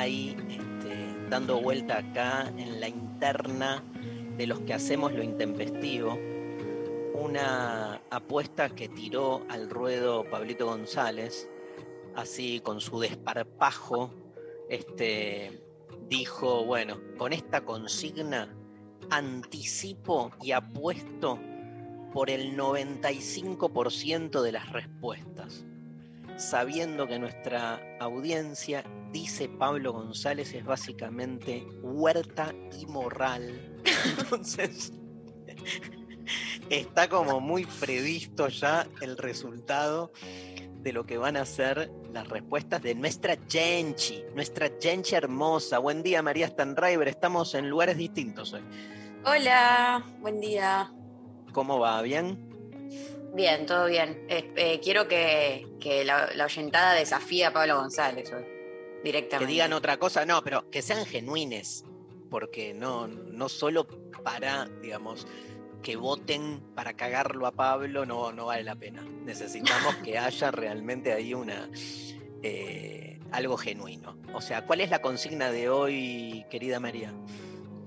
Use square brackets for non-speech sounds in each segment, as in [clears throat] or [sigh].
este, dando vuelta acá en la interna de los que hacemos lo intempestivo. Una apuesta que tiró al ruedo Pablito González, así con su desparpajo, este, dijo, bueno, con esta consigna anticipo y apuesto por el 95% de las respuestas sabiendo que nuestra audiencia, dice Pablo González, es básicamente huerta y moral. [laughs] Entonces, está como muy previsto ya el resultado de lo que van a ser las respuestas de nuestra Genchi, nuestra Genchi hermosa. Buen día, María Stanriver. Estamos en lugares distintos hoy. Hola, buen día. ¿Cómo va? ¿Bien? Bien, todo bien. Eh, eh, quiero que, que la, la oyentada desafíe a Pablo González hoy, Que directamente. digan otra cosa, no, pero que sean genuines, porque no, no solo para, digamos, que voten para cagarlo a Pablo, no, no vale la pena. Necesitamos [laughs] que haya realmente ahí una eh, algo genuino. O sea, ¿cuál es la consigna de hoy, querida María?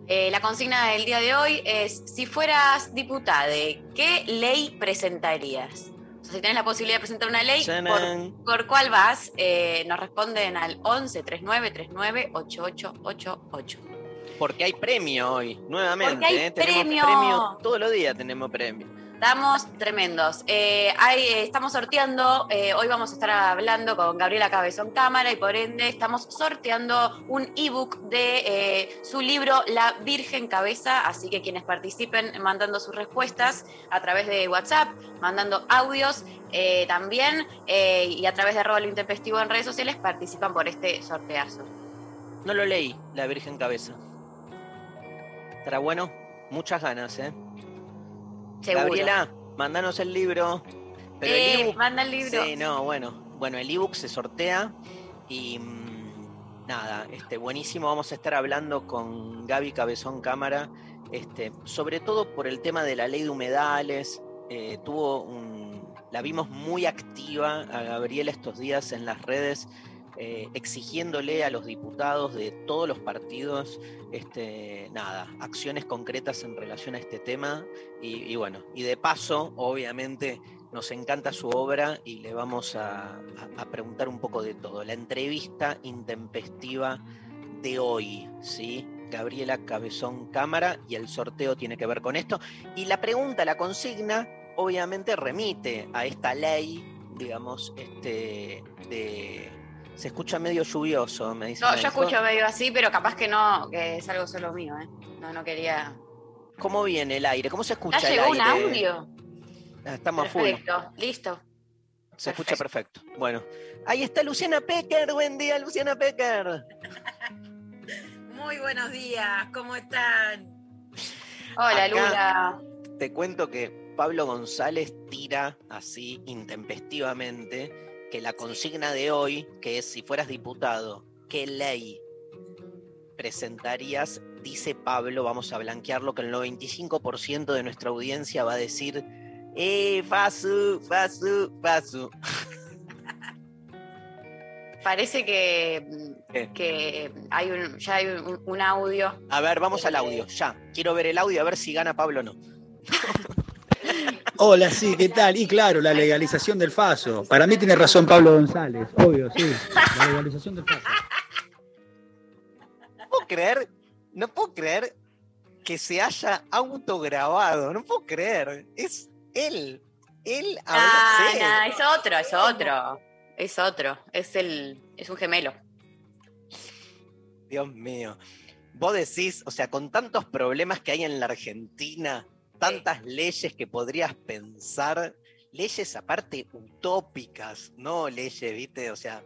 Eh, la consigna del día de hoy es, si fueras diputada, ¿qué ley presentarías? O sea, si tienes la posibilidad de presentar una ley, ¿por, cuál vas? Eh, nos responden al 11 39 39 8888. Porque hay premio hoy, nuevamente. Hay ¿eh? Tenemos premio. Todos los días tenemos premio. Estamos tremendos. Eh, eh, estamos sorteando, eh, hoy vamos a estar hablando con Gabriela Cabezón Cámara y por ende estamos sorteando un ebook de eh, su libro La Virgen Cabeza, así que quienes participen mandando sus respuestas a través de WhatsApp, mandando audios también y a través de arroba lo intempestivo en redes sociales participan por este sorteazo. No lo leí, La Virgen Cabeza. ¿Estará bueno? Muchas ganas, ¿eh? Seguro. Gabriela, mandanos el libro. Pero el Eh, manda el libro. Sí, no, bueno. Bueno, el ebook se sortea y mm, nada, este, buenísimo. Vamos a estar hablando con Gaby Cabezón Cámara, este, sobre todo por el tema de la ley de humedales. Eh, tuvo un, la vimos muy activa a Gabriela estos días en las redes, eh, exigiéndole a los diputados de todos los partidos, este, nada, acciones concretas en relación a este tema. Y, bueno, y de paso, obviamente, nos encanta su obra y le vamos a, a- a preguntar un poco de todo. La entrevista intempestiva de hoy, ¿sí? Gabriela Cabezón Cámara y el sorteo tiene que ver con esto. Y la pregunta, la consigna, obviamente remite a esta ley, digamos, este, de... Se escucha medio lluvioso, me dice. No, yo escucho medio así, pero capaz que no, que es algo solo mío, ¿eh? No, no quería. ¿Cómo viene el aire? ¿Cómo se escucha ¿Ya el llegó un audio? Ah, Estamos a full. Perfecto, listo. Se escucha perfecto. Bueno, ahí está Luciana Pecker. Buen día, Luciana Pecker. [laughs] Muy buenos días, ¿cómo están? Hola, Acá- Lula. Te cuento que Pablo González tira así intempestivamente que la consigna de hoy, que es si fueras diputado, ¿qué ley presentarías? Dice Pablo, vamos a blanquearlo, que el 95% de nuestra audiencia va a decir, ¡eh, Fasu, Fasu, Fasu! [laughs] Parece que, que hay un, ya hay un, un audio. A ver, vamos al audio, ya. Quiero ver el audio a ver si gana Pablo o no. [laughs] Hola, sí, ¿qué tal? Y claro, la legalización del FASO. Para mí tiene razón Pablo González, obvio, sí. La legalización del FASO. No puedo creer, no puedo creer que se haya autograbado. No puedo creer. Es él. Él Ah, habla. sí. no, es otro, es otro. Es otro. Es el. Es un gemelo. Dios mío. Vos decís, o sea, con tantos problemas que hay en la Argentina, tantas leyes que podrías pensar, leyes aparte utópicas, no leyes, viste, o sea,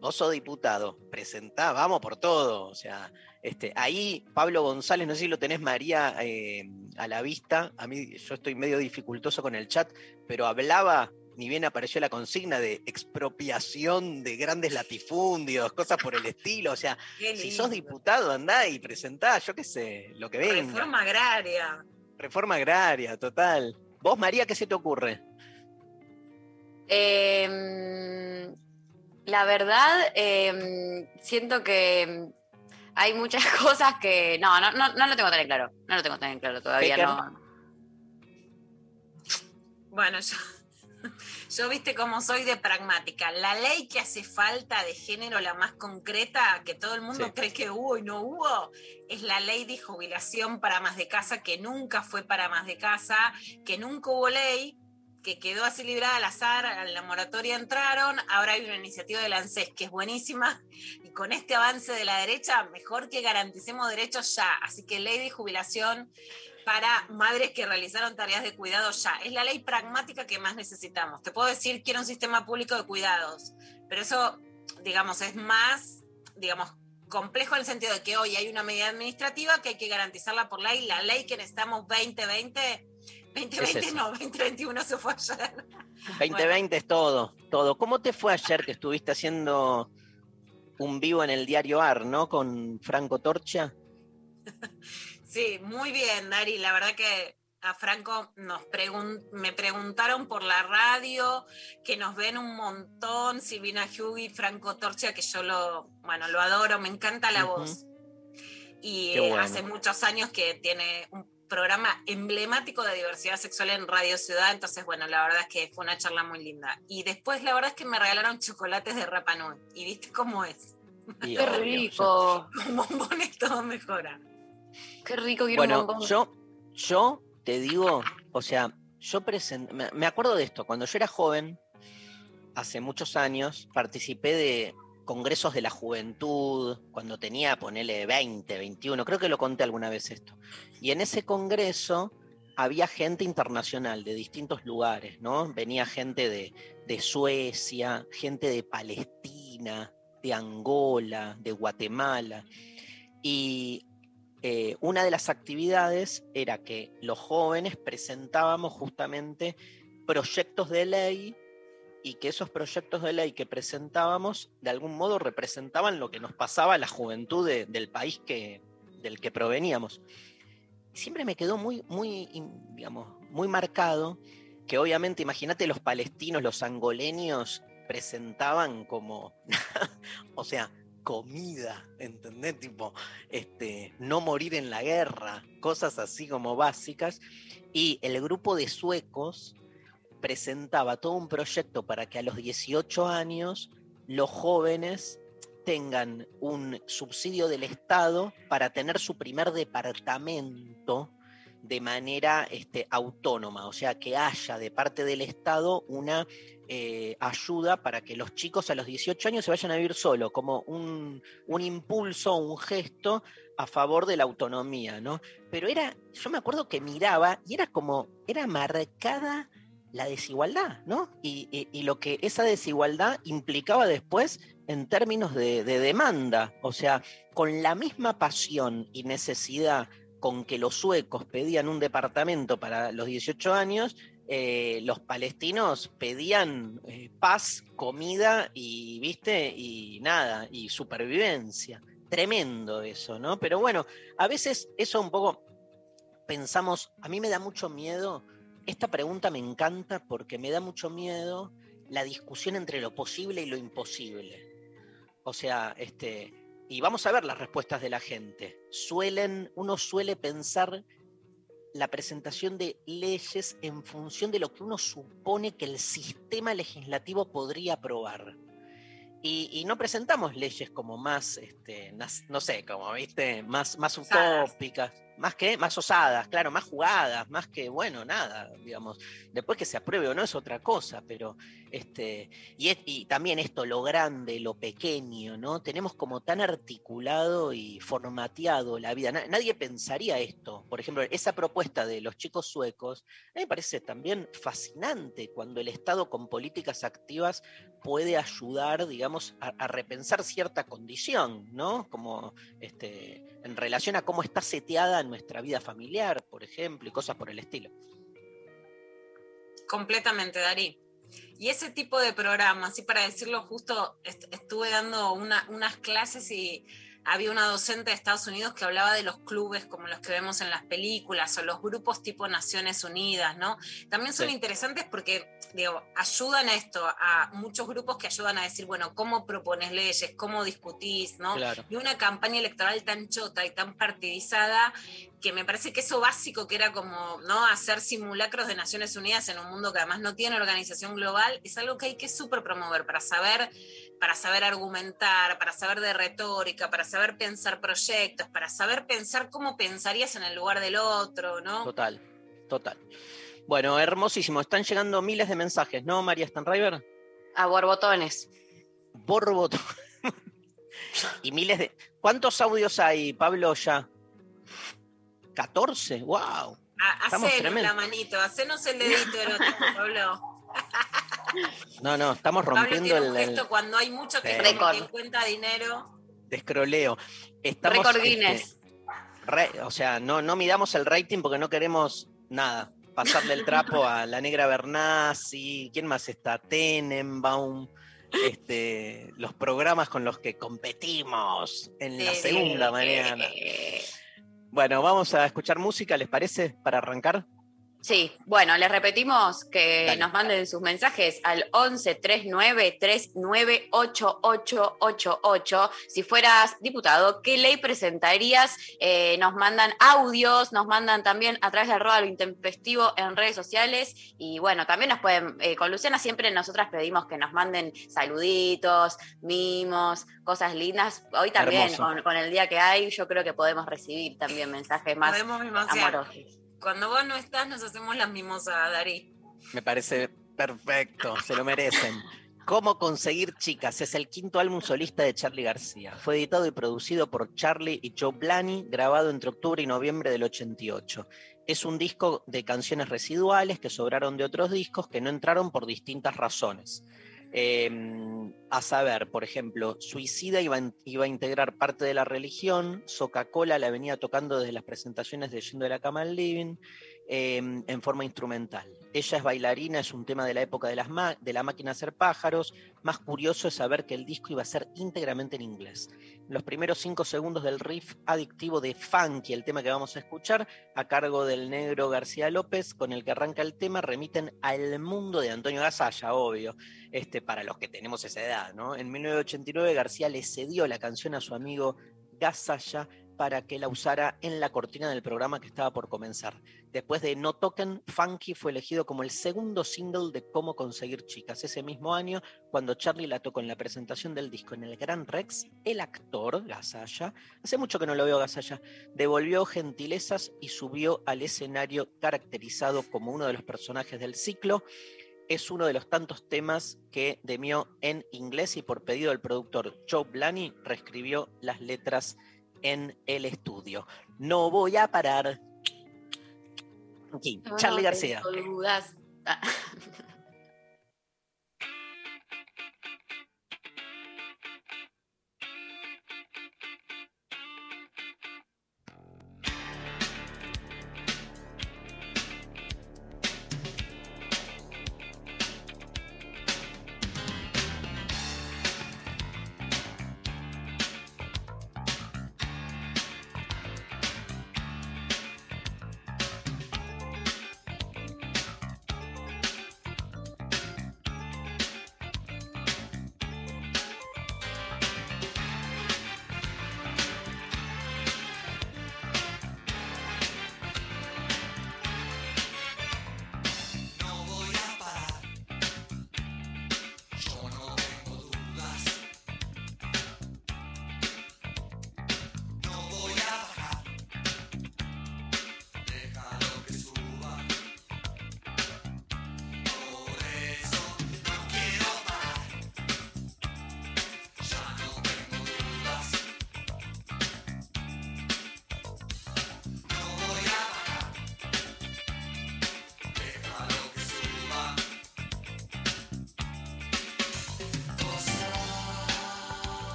vos sos diputado, presentá, vamos por todo, o sea, este, ahí Pablo González, no sé si lo tenés María eh, a la vista, a mí yo estoy medio dificultoso con el chat, pero hablaba, ni bien apareció la consigna de expropiación de grandes latifundios, cosas por el estilo, o sea, si sos diputado, andá y presentá, yo qué sé, lo que venga. Reforma agraria. Reforma agraria, total. Vos, María, ¿qué se te ocurre? Eh, la verdad, eh, siento que hay muchas [laughs] cosas que. No, no, no, no lo tengo tan en claro. No lo tengo tan en claro todavía. No. Bueno, yo, yo viste cómo soy de pragmática. La ley que hace falta de género, la más concreta, que todo el mundo Sí. cree que hubo y no hubo, es la ley de jubilación para más de casa, que nunca fue para más de casa, que nunca hubo ley, que quedó así librada al azar, a la moratoria entraron, ahora hay una iniciativa del ANSES que es buenísima, y con este avance de la derecha, mejor que garanticemos derechos ya. Así que ley de jubilación para madres que realizaron tareas de cuidado ya. Es la ley pragmática que más necesitamos. Te puedo decir, quiero un sistema público de cuidados, pero eso, digamos, es más, digamos, complejo en el sentido de que hoy hay una medida administrativa que hay que garantizarla por ley. La ley que necesitamos 2020, 2020 eso. no, 2021 se fue ayer. [laughs] 2020 es todo, todo. ¿Cómo te fue ayer que estuviste haciendo un vivo en el diario AR, ¿no? Con Franco Torcha. [laughs] Sí, muy bien, Dari. La verdad que a Franco nos pregun- me preguntaron por la radio, que nos ven un montón, Silvina Hughie, Franco Torcha, que yo lo, bueno, lo adoro, me encanta la voz. Y bueno. hace muchos años que tiene un programa emblemático de diversidad sexual en Radio Ciudad, entonces bueno, la verdad es que fue una charla muy linda. Y después la verdad es que me regalaron chocolates de Rapa Nui, y viste cómo es, Y, Qué rico. [laughs] con bombones todo mejora. Qué rico quiero un Bueno, yo, yo te digo, o sea, yo presenté, me, me acuerdo de esto, cuando yo era joven, hace muchos años, participé de congresos de la juventud, cuando tenía, ponele 20, 21, creo que lo conté alguna vez esto. Y en ese congreso había gente internacional de distintos lugares, ¿no? Venía gente de, de Suecia, gente de Palestina, de Angola, de Guatemala. Y eh, una de las actividades era que los jóvenes presentábamos justamente proyectos de ley y que esos proyectos de ley que presentábamos de algún modo representaban lo que nos pasaba a la juventud de- del país que, del que proveníamos. Siempre me quedó muy, muy, digamos, muy marcado que obviamente, imagínate los palestinos, los angoleños presentaban como, [laughs] o sea, comida, ¿entendés? Tipo, este, no morir en la guerra, cosas así como básicas. Y el grupo de suecos presentaba todo un proyecto para que a los 18 años los jóvenes tengan un subsidio del Estado para tener su primer departamento de manera este, autónoma, o sea, que haya de parte del Estado una eh, ayuda para que los chicos a los 18 años se vayan a vivir solo, como un, un impulso, un gesto a favor de la autonomía, ¿no? Pero era, yo me acuerdo que miraba y era como, era marcada la desigualdad, ¿no? Y, y- y lo que esa desigualdad implicaba después en términos de, de demanda, o sea, con la misma pasión y necesidad con que los suecos pedían un departamento para los 18 años, eh, los palestinos pedían eh, paz, comida y, viste, y nada, y supervivencia. Tremendo eso, ¿no? Pero bueno, a veces eso un poco pensamos, a mí me da mucho miedo, esta pregunta me encanta porque me da mucho miedo la discusión entre lo posible y lo imposible. O sea, este, y vamos a ver las respuestas de la gente. Suelen, uno suele pensar la presentación de leyes en función de lo que uno supone que el sistema legislativo podría aprobar. Y, y no presentamos leyes como más, este, no sé, como viste, más, más utópicas. Más que, más osadas, claro, más jugadas, más que, bueno, nada, digamos. Después que se apruebe o no es otra cosa, pero este, y, también esto, lo grande, lo pequeño, ¿no? Tenemos como tan articulado y formateado la vida. Na- nadie pensaría esto. Por ejemplo, esa propuesta de los chicos suecos, a mí me parece también fascinante cuando el Estado con políticas activas puede ayudar, digamos, a, a repensar cierta condición, ¿no? Como este, en relación a cómo está seteada nuestra vida familiar, por ejemplo, y cosas por el estilo. Completamente, Darí. Y ese tipo de programas, y para decirlo justo, est- estuve dando una- unas clases y había una docente de Estados Unidos que hablaba de los clubes como los que vemos en las películas o los grupos tipo Naciones Unidas, ¿no? También son Sí. interesantes porque, digo, ayudan a esto, a muchos grupos que ayudan a decir, bueno, ¿cómo propones leyes? ¿Cómo discutís? ¿no? Claro. y una campaña electoral tan chota y tan partidizada que me parece que eso básico que era como no hacer simulacros de Naciones Unidas en un mundo que además no tiene organización global es algo que hay que súper promover para saber para saber argumentar, para saber de retórica, para saber pensar proyectos, para saber pensar cómo pensarías en el lugar del otro, ¿no? Total, total. Bueno, hermosísimo. Están llegando miles de mensajes, ¿no, María Stanriver? A borbotones. Borboto. [laughs] y miles de. ¿Cuántos audios hay, Pablo, ya? ¿14? ¡Wow! Hacenos la manito, hacenos el dedito erótico, Pablo. No, no, estamos Pablo rompiendo tiene el, un el gesto cuando hay mucho que, Sí. que Récord. encuentra dinero. descroleo. Estamos, Récord este, Guinness. re- o sea, no, no midamos el rating porque no queremos nada. Pasarle el trapo a la negra Bernasi, ¿quién más está? Tenenbaum, este, los programas con los que competimos en la segunda mañana. Bueno, vamos a escuchar música, ¿les parece? Para arrancar. Sí, bueno, les repetimos que Dale. nos manden sus mensajes al 11 39 39 8888. Si fueras diputado, ¿qué ley presentarías? Eh, nos mandan audios, nos mandan también a través de arroba lo intempestivo en redes sociales. Y bueno, también nos pueden, eh, con Luciana siempre nosotras pedimos que nos manden saluditos, mimos, cosas lindas. Hoy también, con, con el día que hay, yo creo que podemos recibir también mensajes más amorosos. Cuando vos no estás, nos hacemos las mimosas, Darí. Me parece perfecto, se lo merecen. ¿Cómo conseguir chicas? Es el quinto álbum solista de Charlie García. Fue editado y producido por Charlie y Joe Blani, grabado entre octubre y noviembre del 88. Es un disco de canciones residuales que sobraron de otros discos que no entraron por distintas razones. Eh, a saber, por ejemplo, Suicida iba, a- integrar parte de la religión, Coca-Cola la venía tocando desde las presentaciones de Yendo de la Cama al Living, eh, en forma instrumental. Ella es bailarina, es un tema de la época de, las de la máquina hacer pájaros. Más curioso es saber que el disco iba a ser íntegramente en inglés. Los primeros cinco segundos del riff adictivo de Funky, el tema que vamos a escuchar, a cargo del negro García López, con el que arranca el tema, remiten al mundo de Antonio Gasalla, obvio, este, para los que tenemos esa edad. ¿no? En 1989 García le cedió la canción a su amigo Gasalla para que la usara en la cortina del programa que estaba por comenzar. Después de No Token, Funky fue elegido como el segundo single de Cómo conseguir chicas. Ese mismo año, cuando Charlie la tocó en la presentación del disco en el Gran Rex, el actor, Gasalla, hace mucho que no lo veo Gasalla, devolvió gentilezas y subió al escenario caracterizado como uno de los personajes del ciclo. Es uno de los tantos temas que demió en inglés y por pedido del productor Joe Blani reescribió las letras en el estudio. No voy a parar. Aquí, Charlie García. [laughs]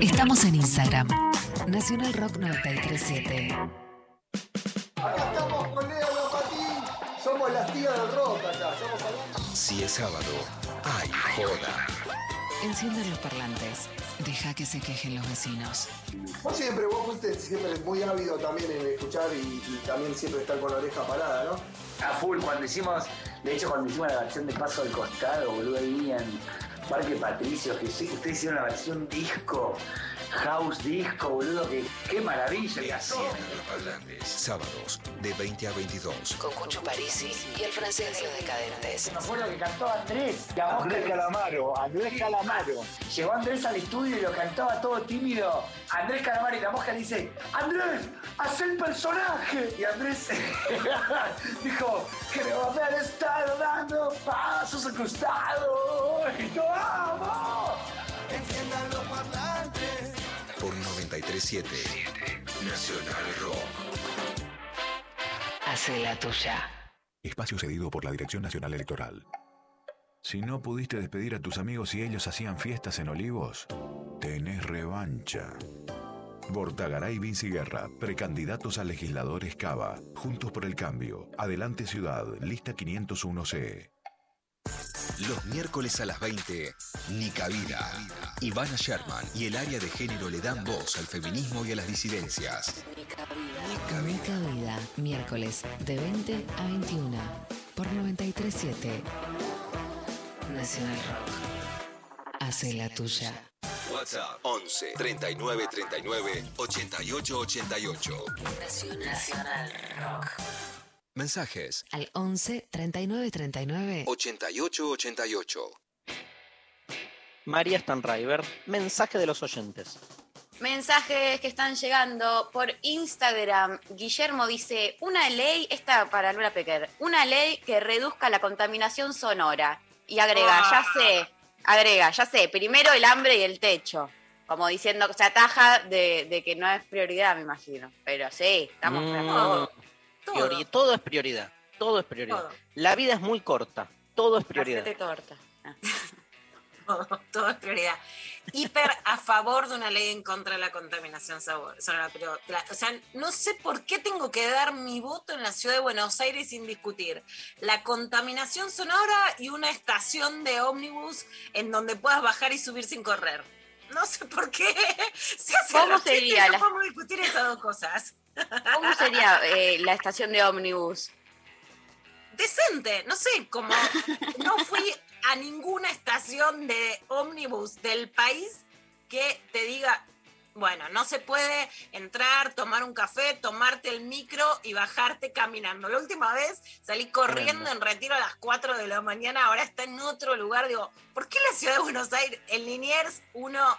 Estamos en Instagram. Nacional Rock 937. Acá estamos con Leo Lopatín. Somos las tías del rock acá. Somos Si es sábado, hay joda. Enciendan los parlantes. Deja que se quejen los vecinos. Vos siempre, vos fuiste siempre muy ávido también en escuchar y, y también siempre estar con la oreja parada, ¿no? A full, cuando hicimos, de hecho cuando hicimos la versión de Paso del Costado, boludo, ahí en Parque Patricio, que sí, ustedes hicieron la versión disco, house disco, boludo, que qué maravilla. que parlantes. Sábados, de 20 a 22. Con Cucho Parisi y el francés de los decadentes. Me acuerdo que cantó Andrés, la voz Andrés que- Calamaro, Andrés Calamaro. Llegó Andrés al estudio y lo cantaba todo tímido. Andrés Calamaro y la mosca le dice, Andrés, haz el personaje. Y Andrés [laughs] dijo, creo haber estado dando pasos al costado. Y yo 937. Nacional Rock. Hace la tuya. Espacio cedido por la Dirección Nacional Electoral. Si no pudiste despedir a tus amigos y ellos hacían fiestas en Olivos, tenés revancha. Bortagaray Vinci Guerra, precandidatos a legisladores Cava, Juntos por el Cambio, Adelante Ciudad, lista 501C. Los miércoles a las 20, Nica Vida. Ivana Sherman y el área de género le dan voz al feminismo y a las disidencias. Nica Mica Vida, miércoles de 20 a 21 por 937 Nacional Rock. Hace la tuya. WhatsApp 11 39 39 88 88. Nacional Rock. Mensajes Al 11 39 39 88 88. María Stanriver, mensaje de los oyentes. Mensajes que están llegando por Instagram. Guillermo dice, una ley, esta para Luna Pecker, una ley que reduzca la contaminación sonora. Y agrega, Ah. ya sé, agrega, ya sé, primero el hambre y el techo. Como diciendo, se ataja de, de que no es prioridad, me imagino. Pero sí, estamos Mm, acuerdo. Priori- todo es prioridad. Todo es prioridad. Todo. La vida es muy corta. Todo es prioridad. Torta. Ah. [laughs] todo, todo es prioridad. Hiper a favor de una ley en contra de la contaminación sabor- sonora. Pero, la- o sea, no sé por qué tengo que dar mi voto en la ciudad de Buenos Aires sin discutir. La contaminación sonora y una estación de ómnibus en donde puedas bajar y subir sin correr. No sé por qué. [laughs] Se hace ¿Cómo sería no la- podemos discutir esas dos cosas. ¿Cómo sería eh, la estación de ómnibus? decente, no sé, como no fui a ninguna estación de ómnibus del país que te diga, bueno, no se puede entrar, tomar un café, tomarte el micro y bajarte caminando. La última vez salí corriendo Tremendo. en retiro a las 4 de la mañana, ahora está en otro lugar. Digo, ¿por qué la ciudad de Buenos Aires, en Liniers, uno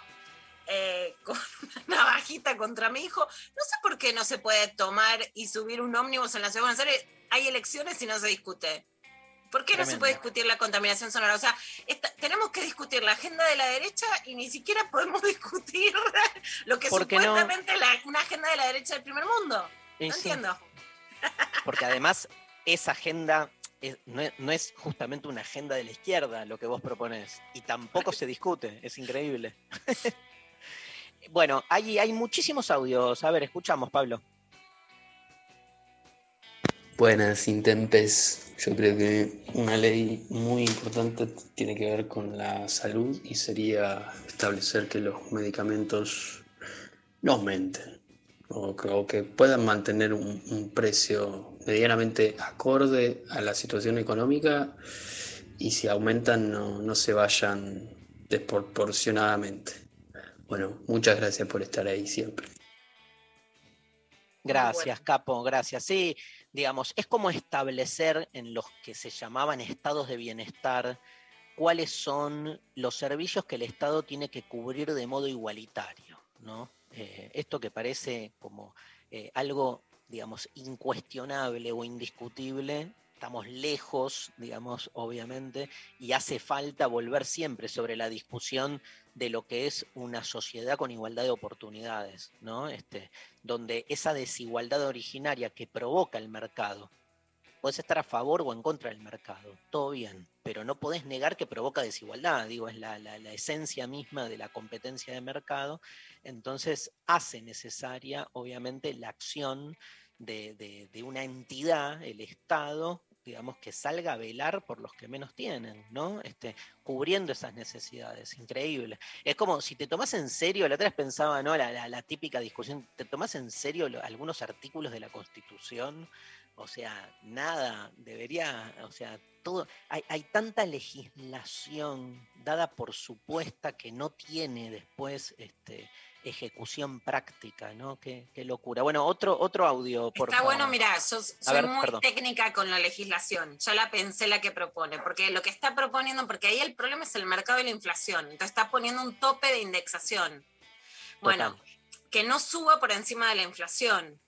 eh, [laughs] con una navajita contra mi hijo? No sé por qué no se puede tomar y subir un ómnibus en la ciudad de Buenos Aires. Hay elecciones y no se discute. ¿Por qué no se puede discutir la contaminación sonora? O sea, esta- tenemos que discutir la agenda de la derecha y ni siquiera podemos [laughs] discutir lo que ¿Por qué no? supuestamente es la- una agenda de la derecha del primer mundo. Y No sí, entiendo. [laughs] Porque además esa agenda es- no, es, no es justamente una agenda de la izquierda lo que vos proponés. Y tampoco se discute. Es increíble. [laughs] bueno, hay, hay muchísimos audios. A ver, escuchamos, Pablo. Buenas, Intempes. Yo creo que una ley muy importante tiene que ver con la salud y sería establecer que los medicamentos no aumenten o que, que puedan mantener un, un precio medianamente acorde a la situación económica y si aumentan no, no se vayan desproporcionadamente. Bueno, muchas gracias por estar ahí siempre. Gracias, Capo, gracias. Sí, digamos, es como establecer en los que se llamaban estados de bienestar cuáles son los servicios que el Estado tiene que cubrir de modo igualitario, ¿no? Eh, esto que parece como eh, algo, digamos, incuestionable o indiscutible, estamos lejos, digamos, obviamente, y hace falta volver siempre sobre la discusión de lo que es una sociedad con igualdad de oportunidades, ¿no? Este, donde esa desigualdad originaria que provoca el mercado podés estar a favor o en contra del mercado, todo bien, pero no podés negar que provoca desigualdad, digo, es la, la- la esencia misma de la competencia de mercado, entonces hace necesaria, obviamente, la acción de, de- de una entidad, el Estado, digamos, que salga a velar por los que menos tienen, ¿no? Este, cubriendo esas necesidades, increíble. Es como si te tomas en serio, la otra vez pensaba, ¿no? La, la- típica discusión, ¿te tomas en serio algunos artículos de la Constitución? O sea, nada, debería, o sea, todo, hay, hay tanta legislación dada por supuesta que no tiene después este, ejecución práctica, ¿no? Qué, qué locura. Bueno, otro, otro audio, por Está favor. bueno, mira, yo soy ver, muy perdón. técnica con la legislación. Ya la pensé la que propone, porque lo que está proponiendo, porque ahí el problema es el mercado y la inflación. Entonces está poniendo un tope de indexación. Bueno, que no suba por encima de la inflación.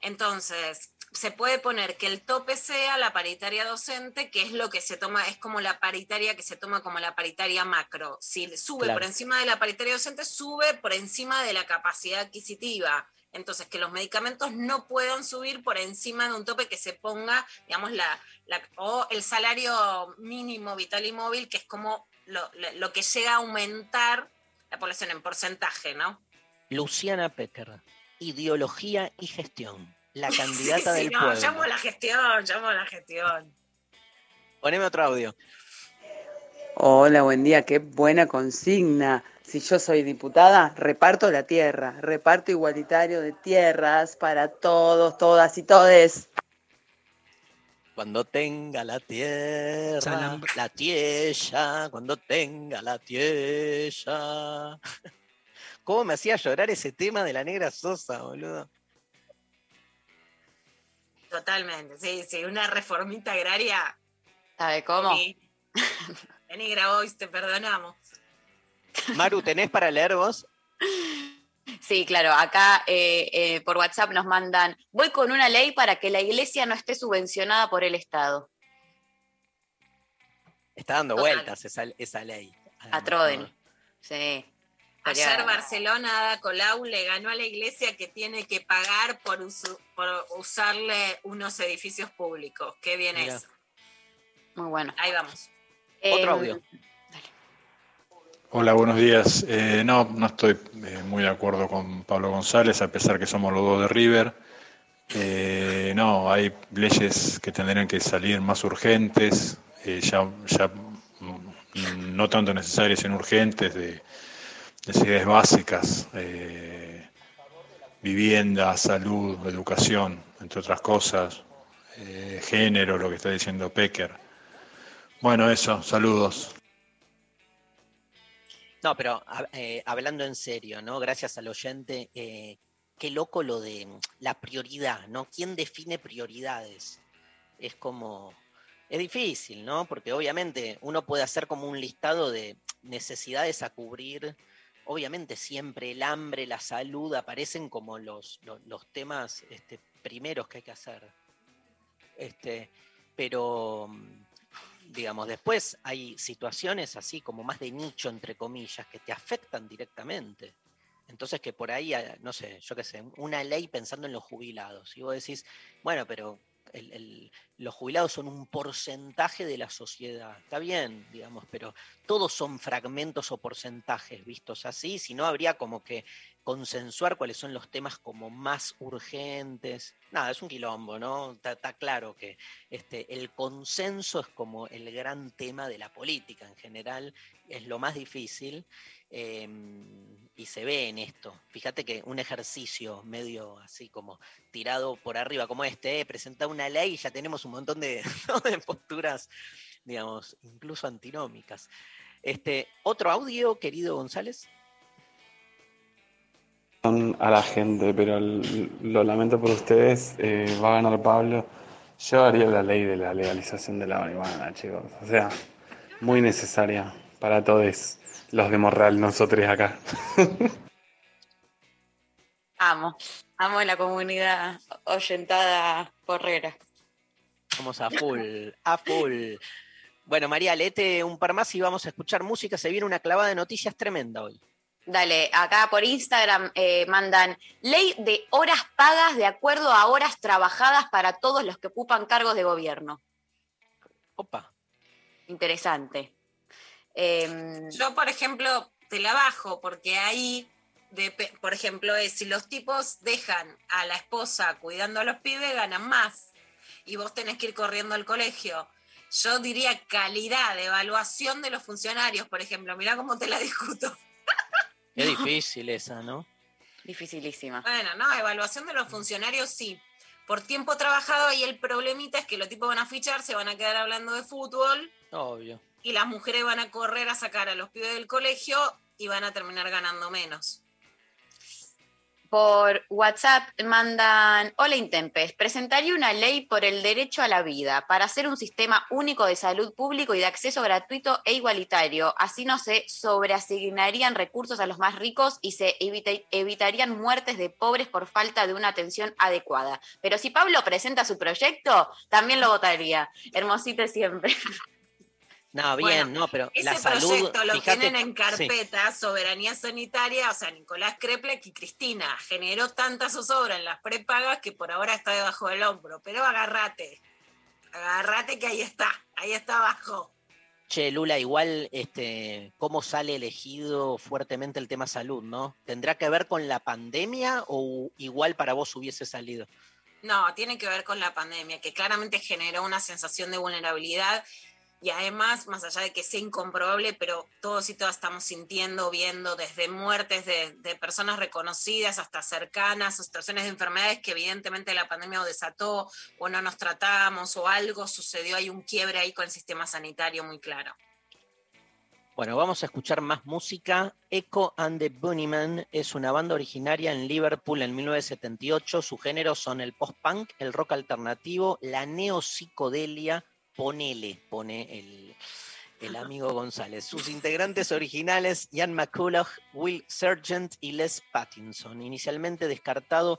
Entonces, se puede poner que el tope sea la paritaria docente, que es lo que se toma, es como la paritaria que se toma como la paritaria macro. Si sube Claro. por encima de la paritaria docente, sube por encima de la capacidad adquisitiva. Entonces, que los medicamentos no puedan subir por encima de un tope que se ponga, digamos, la, la- o el salario mínimo vital y móvil, que es como lo, lo- lo que llega a aumentar la población en porcentaje, ¿no? Luciana Pecker, ideología y gestión, la [laughs] candidata Sí, sí, del no, pueblo. llamo a la gestión, llamo a la gestión. Poneme otro audio. Hola, buen día, qué buena consigna. Si yo soy diputada, reparto la tierra, reparto igualitario de tierras para todos, todas y todes. Cuando tenga la tierra, Salam- la tierra, cuando tenga la tierra. [laughs] ¿Cómo me hacía llorar ese tema de la negra Sosa, boludo? Totalmente, sí, sí, una reformita agraria. ¿Sabe cómo? Sí. Vení, Grabois, te perdonamos. Maru, ¿tenés para leer vos? Sí, claro, acá eh, eh, por WhatsApp nos mandan, voy con una ley para que la iglesia no esté subvencionada por el Estado. Está dando Total. vueltas esa, esa ley. A Troden. Sí. Ayer Barcelona, Ada Colau, le ganó a la iglesia que tiene que pagar por, usu- por usarle unos edificios públicos. Qué bien Mira. eso. Muy bueno. Ahí vamos. Em, Otro audio. Hola, buenos días. Eh, no, no estoy eh, muy de acuerdo con Pablo González, a pesar que somos los dos de River. Eh, no, hay leyes que tendrían que salir más urgentes, eh, ya, ya mm, no tanto necesarias, sino urgentes, de necesidades básicas, eh, vivienda, salud, educación, entre otras cosas, eh, género, lo que está diciendo Pecker. Bueno, eso, saludos. No, pero eh, hablando en serio, ¿no? Gracias al oyente, qué loco lo de mm, la prioridad, ¿no? ¿Quién define prioridades? Es como, es difícil, ¿no? Porque obviamente uno puede hacer como un listado de necesidades a cubrir. Obviamente siempre el hambre, la salud aparecen como los, los, temas este, primeros que hay que hacer. Este, pero mm, digamos, después hay situaciones así como más de nicho, entre comillas, que te afectan directamente. Entonces que por ahí, eh, no sé, yo qué sé, una ley pensando en los jubilados. Y vos decís, bueno, pero el- los jubilados son un porcentaje de la sociedad. Está bien, digamos, pero todos son fragmentos o porcentajes vistos así, si no habría como que consensuar cuáles son los temas como más urgentes. Nada, es un quilombo, ¿no? Está, claro que este, el consenso es como el gran tema de la política en general, es lo más difícil eh, y se ve en esto. Fíjate que un ejercicio medio así como tirado por arriba como este, eh, presenta una ley y ya tenemos un montón de, [laughs] de posturas, digamos, incluso antinómicas. Este, otro audio, querido González. A la gente, pero lo lamento por ustedes, eh, va a ganar Pablo. Yo haría la ley de la legalización de la marihuana, chicos. O sea, muy necesaria para todos los de Morral, nosotros acá. [laughs] Amo, amo la comunidad oyentada porrera. Vamos a full, a full. Bueno, María, léete un par más y vamos a escuchar música. Se viene una clavada de noticias tremenda hoy. Dale, acá por Instagram eh, mandan ley de horas pagas de acuerdo a horas trabajadas para todos los que ocupan cargos de gobierno. Opa. Interesante. Em, Yo, por ejemplo, te la bajo porque ahí, depe- por ejemplo, es si los tipos dejan a la esposa cuidando a los pibes, ganan más. Y vos tenés que ir corriendo al colegio. Yo diría calidad de evaluación de los funcionarios, por ejemplo. Mirá cómo te la discuto. Es difícil esa, ¿no? Dificilísima. Bueno, no, evaluación de los funcionarios sí. Por tiempo trabajado y el problemita es que los tipos van a fichar, se van a quedar hablando de fútbol Obvio. y las mujeres van a correr a sacar a los pibes del colegio y van a terminar ganando menos. Por WhatsApp mandan, hola Intempes, presentaría una ley por el derecho a la vida para hacer un sistema único de salud público y de acceso gratuito e igualitario. Así no se sobreasignarían recursos a los más ricos y se evita- evitarían muertes de pobres por falta de una atención adecuada. Pero si Pablo presenta su proyecto, también lo votaría. Hermosito siempre. No, bien, Bueno, no, pero Ese la salud. proyecto lo fíjate- tienen en sí. carpeta, soberanía sanitaria, o sea, Nicolás Kreplek y Cristina. Generó tanta zozobra en las prepagas que por ahora está debajo del hombro. Pero agárrate, agárrate que ahí está, ahí está abajo. Che, Lula, igual, este, ¿cómo sale elegido fuertemente el tema salud, no? ¿Tendrá que ver con la pandemia o igual para vos hubiese salido? No, tiene que ver con la pandemia, que claramente generó una sensación de vulnerabilidad y además, más allá de que sea incomprobable, pero todos y todas estamos sintiendo, viendo desde muertes de, personas reconocidas hasta cercanas, o situaciones de enfermedades que evidentemente la pandemia o desató o no nos tratamos o algo sucedió, hay un quiebre ahí con el sistema sanitario muy claro. Bueno, vamos a escuchar más música. Echo and the Bunnymen es una banda originaria en Liverpool en 1978. Sus géneros son el post-punk, el rock alternativo, la neopsicodelia, ponele, pone el, el amigo González. Sus integrantes originales, Ian McCulloch, Will Sargent y Les Pattinson. Inicialmente descartado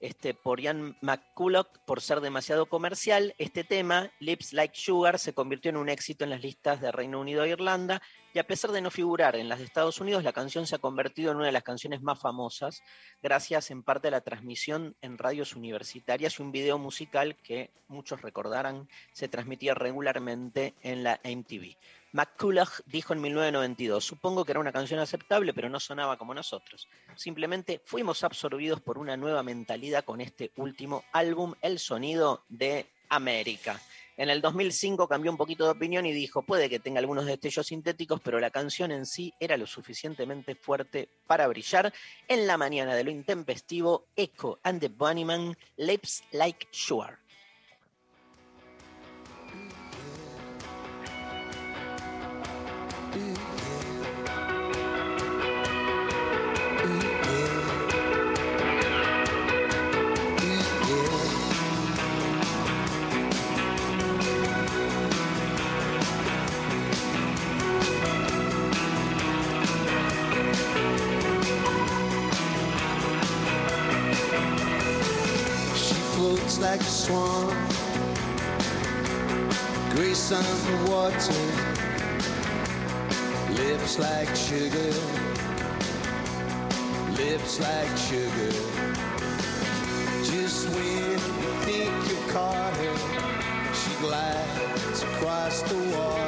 este, por Ian McCulloch por ser demasiado comercial, este tema, Lips Like Sugar, se convirtió en un éxito en las listas de Reino Unido e Irlanda, y a pesar de no figurar en las de Estados Unidos, la canción se ha convertido en una de las canciones más famosas, gracias en parte a la transmisión en radios universitarias y un video musical que muchos recordarán se transmitía regularmente en la MTV. McCulloch dijo en 1992, supongo que era una canción aceptable, pero no sonaba como nosotros. Simplemente fuimos absorbidos por una nueva mentalidad con este último álbum, El Sonido de América. En el 2005 cambió un poquito de opinión y dijo, puede que tenga algunos destellos sintéticos, pero la canción en sí era lo suficientemente fuerte para brillar. En la mañana de lo intempestivo, Echo and the Bunnyman, Lips Like Sugar. On water, lips like sugar, lips like sugar. Just when you think you've caught her, she glides across the water.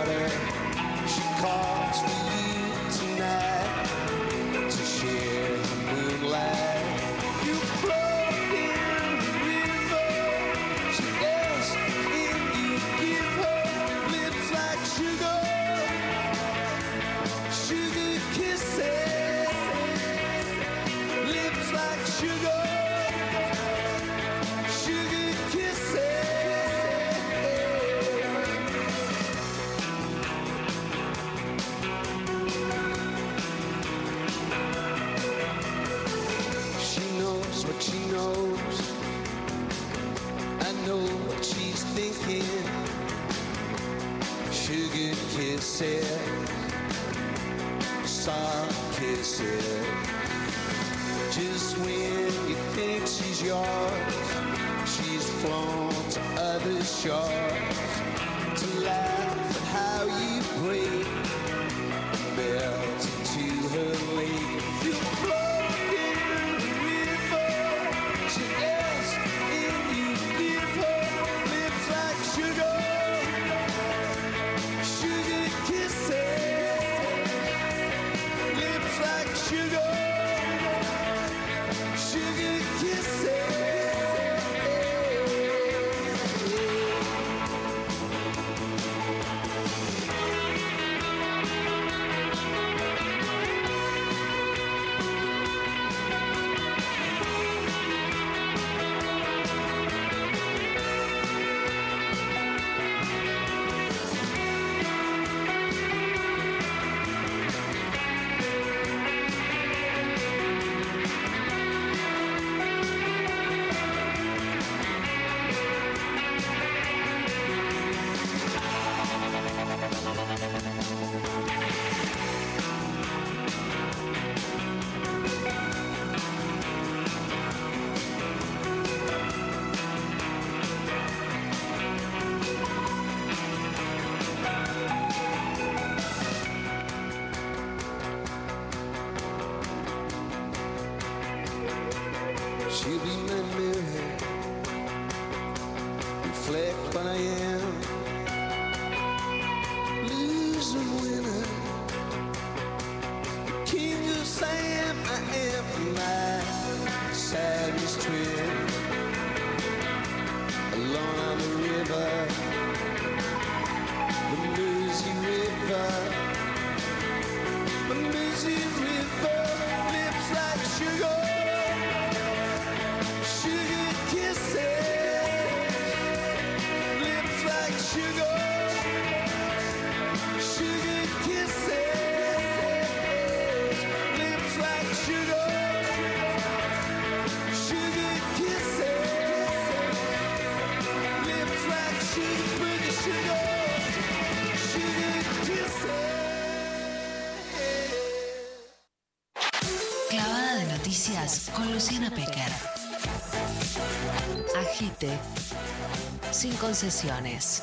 Concesiones.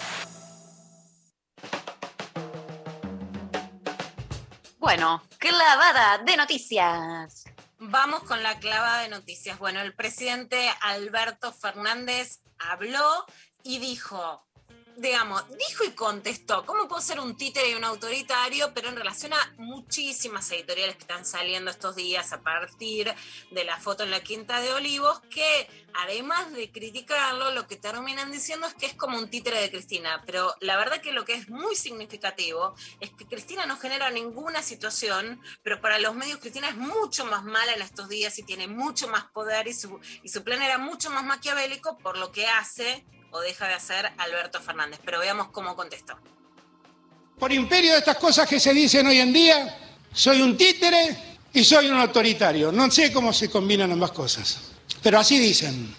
Bueno, clavada de noticias. Vamos con la clavada de noticias. Bueno, el presidente Alberto Fernández habló y dijo, digamos, dijo y contestó, ¿cómo puedo ser un títere y un autoritario? Pero en relación a muchísimas editoriales que están saliendo estos días a partir de la foto en la Quinta de Olivos, que además de criticarlo, lo que terminan diciendo es que es como un títere de Cristina. Pero la verdad que lo que es muy significativo es que Cristina no genera ninguna situación, pero para los medios Cristina es mucho más mala en estos días y tiene mucho más poder y su, y su plan era mucho más maquiavélico por lo que hace o deja de hacer Alberto Fernández. Pero veamos cómo contestó. Por imperio de estas cosas que se dicen hoy en día, soy un títere y soy un autoritario. No sé cómo se combinan ambas cosas, pero así dicen.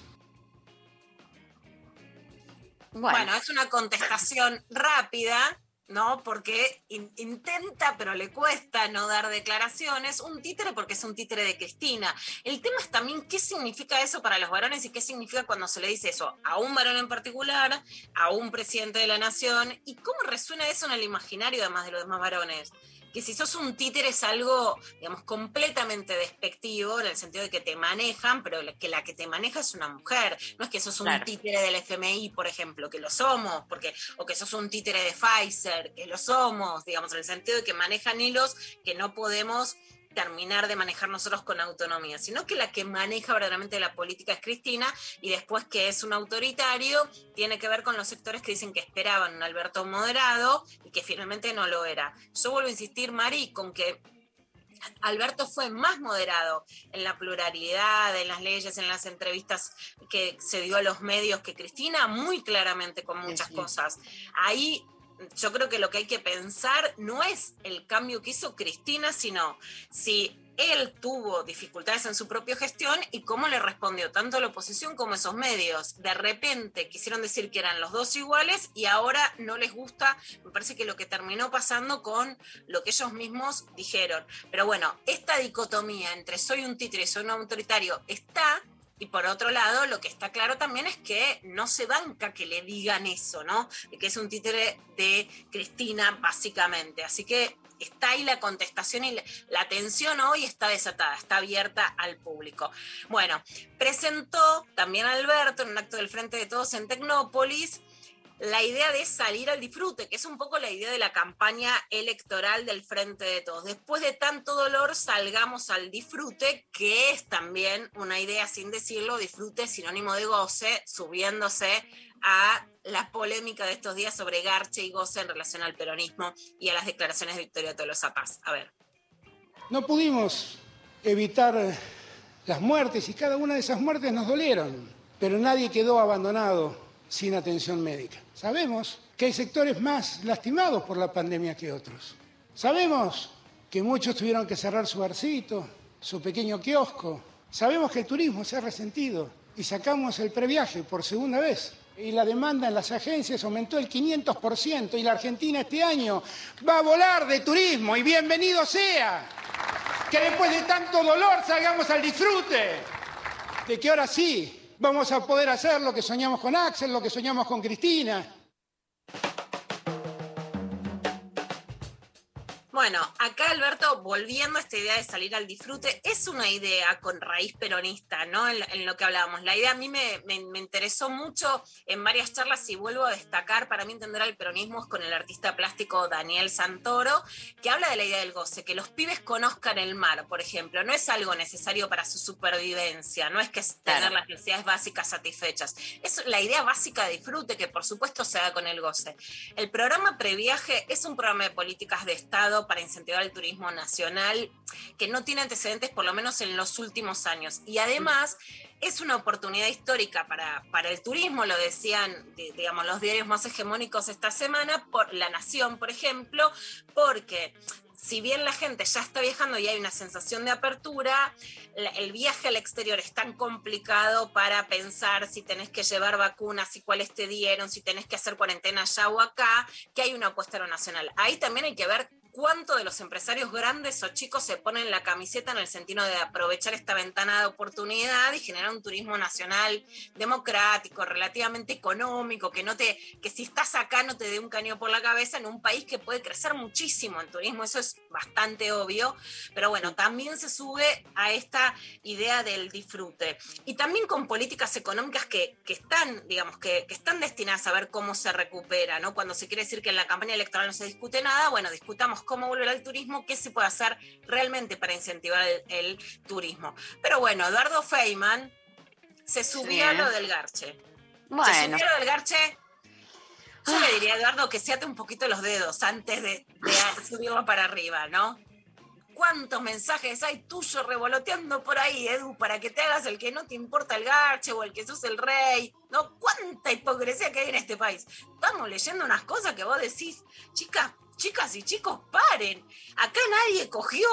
Bueno, es una contestación rápida, ¿no? Porque in- intenta, pero le cuesta no dar declaraciones. Un títere porque es un títere de Cristina. El tema es también qué significa eso para los varones y qué significa cuando se le dice eso a un varón en particular, a un presidente de la nación, y cómo resuena eso en el imaginario además de los demás varones. Que si sos un títere es algo, digamos, completamente despectivo, en el sentido de que te manejan, pero que la que te maneja es una mujer. No es que sos un Claro. títere del FMI, por ejemplo, que lo somos, porque, o que sos un títere de Pfizer, que lo somos, digamos, en el sentido de que manejan hilos que no podemos terminar de manejar nosotros con autonomía, sino que la que maneja verdaderamente la política es Cristina y después que es un autoritario tiene que ver con los sectores que dicen que esperaban un Alberto moderado y que finalmente no lo era. Yo vuelvo a insistir, Mari, con que Alberto fue más moderado en la pluralidad, en las leyes, en las entrevistas que se dio a los medios que Cristina, muy claramente con muchas cosas. Ahí yo creo que lo que hay que pensar no es el cambio que hizo Cristina, sino si él tuvo dificultades en su propia gestión y cómo le respondió tanto la oposición como esos medios. De repente quisieron decir que eran los dos iguales y ahora no les gusta, me parece que lo que terminó pasando con lo que ellos mismos dijeron. Pero bueno, esta dicotomía entre soy un títere y soy un autoritario está, y por otro lado, lo que está claro también es que no se banca que le digan eso, ¿no? Que es un títere de Cristina, básicamente. Así que está ahí la contestación y la atención hoy está desatada, está abierta al público. Bueno, presentó también Alberto en un acto del Frente de Todos en Tecnópolis la idea de salir al disfrute, que es un poco la idea de la campaña electoral del Frente de Todos. Después de tanto dolor, salgamos al disfrute, que es también una idea, sin decirlo, disfrute sinónimo de goce, subiéndose a la polémica de estos días sobre Garche y goce en relación al peronismo y a las declaraciones de Victoria Tolosa Paz. A ver. No pudimos evitar las muertes y cada una de esas muertes nos dolieron, pero nadie quedó abandonado sin atención médica. Sabemos que hay sectores más lastimados por la pandemia que otros. Sabemos que muchos tuvieron que cerrar su barcito, su pequeño kiosco. Sabemos que el turismo se ha resentido y sacamos el previaje por segunda vez. Y la demanda en las agencias aumentó el 500% y la Argentina este año va a volar de turismo y bienvenido sea. Que después de tanto dolor salgamos al disfrute. De que ahora sí vamos a poder hacer lo que soñamos con Axel, lo que soñamos con Cristina. Bueno, acá Alberto, volviendo a esta idea de salir al disfrute, es una idea con raíz peronista, ¿no? En, en lo que hablábamos. La idea a mí me, me- me interesó mucho en varias charlas y vuelvo a destacar, para mí entender al peronismo es con el artista plástico Daniel Santoro, que habla de la idea del goce, que los pibes conozcan el mar, por ejemplo, no es algo necesario para su supervivencia, no es que es tener Claro. las necesidades básicas satisfechas, es la idea básica de disfrute que por supuesto se da con el goce. El programa Previaje es un programa de políticas de Estado para incentivar el turismo nacional que no tiene antecedentes por lo menos en los últimos años. Y además es una oportunidad histórica para, para el turismo, lo decían di- digamos, los diarios más hegemónicos esta semana, por La Nación, por ejemplo, porque si bien la gente ya está viajando y hay una sensación de apertura, el viaje al exterior es tan complicado para pensar si tenés que llevar vacunas, si cuáles te dieron, si tenés que hacer cuarentena allá o acá, que hay una apuesta aeronacional. Ahí también hay que ver cuánto de los empresarios grandes o chicos se ponen la camiseta en el sentido de aprovechar esta ventana de oportunidad y generar un turismo nacional democrático, relativamente económico, que no te, que si estás acá no te dé un caño por la cabeza en un país que puede crecer muchísimo en turismo, eso es bastante obvio, pero bueno, también se sube a esta idea del disfrute. Y también con políticas económicas que, que están, digamos, que, que están destinadas a ver cómo se recupera, ¿no? Cuando se quiere decir que en la campaña electoral no se discute nada, bueno, discutamos cómo volver al turismo, qué se puede hacer realmente para incentivar el, el turismo. Pero bueno, Eduardo Feynman se subió a Bien. lo del garche. Se Bueno. subió a lo del garche. Yo le diría a Eduardo que se ate un poquito los dedos antes de, de [sighs] subirlo para arriba, ¿no? ¿Cuántos mensajes hay tuyos revoloteando por ahí, Edu, para que te hagas el que no te importa el garche o el que sos el rey? ¿No? ¿Cuánta hipocresía que hay en este país? Estamos leyendo unas cosas que vos decís, chicas, chicas y chicos, paren. Acá nadie cogió,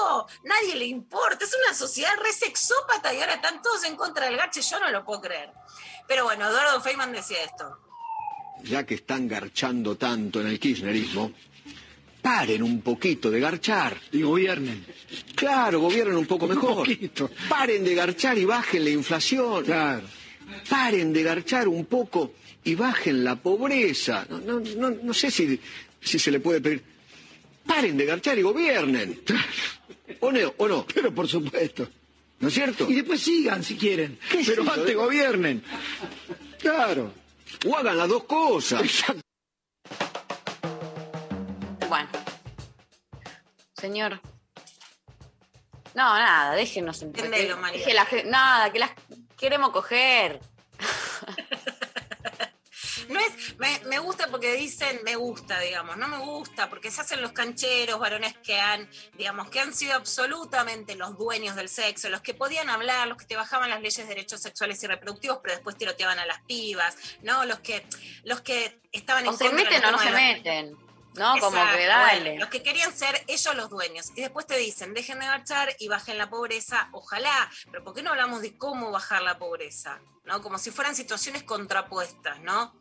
nadie le importa. Es una sociedad re sexópata y ahora están todos en contra del garche. Yo no lo puedo creer. Pero bueno, Eduardo Feynman decía esto. ya que están garchando tanto en el kirchnerismo, paren un poquito de garchar. Y gobiernen. Claro, gobiernen un poco mejor. Paren de garchar y bajen la inflación. Claro. Paren de garchar un poco y bajen la pobreza. No, no, no, no sé si, si se le puede pedir. Paren de garchar y gobiernen. ¿O no? ¿O no? Pero por supuesto. ¿No es cierto? Y después sigan si quieren. Pero antes gobiernen. Claro. O hagan las dos cosas. Bueno. Señor. No, nada, déjenos en Entendelo, María. deje la gen- Nada, que las queremos coger. [laughs] No es, me, me gusta porque dicen me gusta, digamos, no me gusta porque se hacen los cancheros, varones que han, digamos, que han sido absolutamente los dueños del sexo, los que podían hablar, los que te bajaban las leyes de derechos sexuales y reproductivos, pero después tiroteaban a las pibas, ¿no? Los que, los que estaban O en se contra de meten o no se meten. No, como que bueno, los que querían ser ellos los dueños. Y después te dicen, dejen de marchar y bajen la pobreza, ojalá. Pero ¿por qué no hablamos de cómo bajar la pobreza? ¿No? Como si fueran situaciones contrapuestas, ¿no?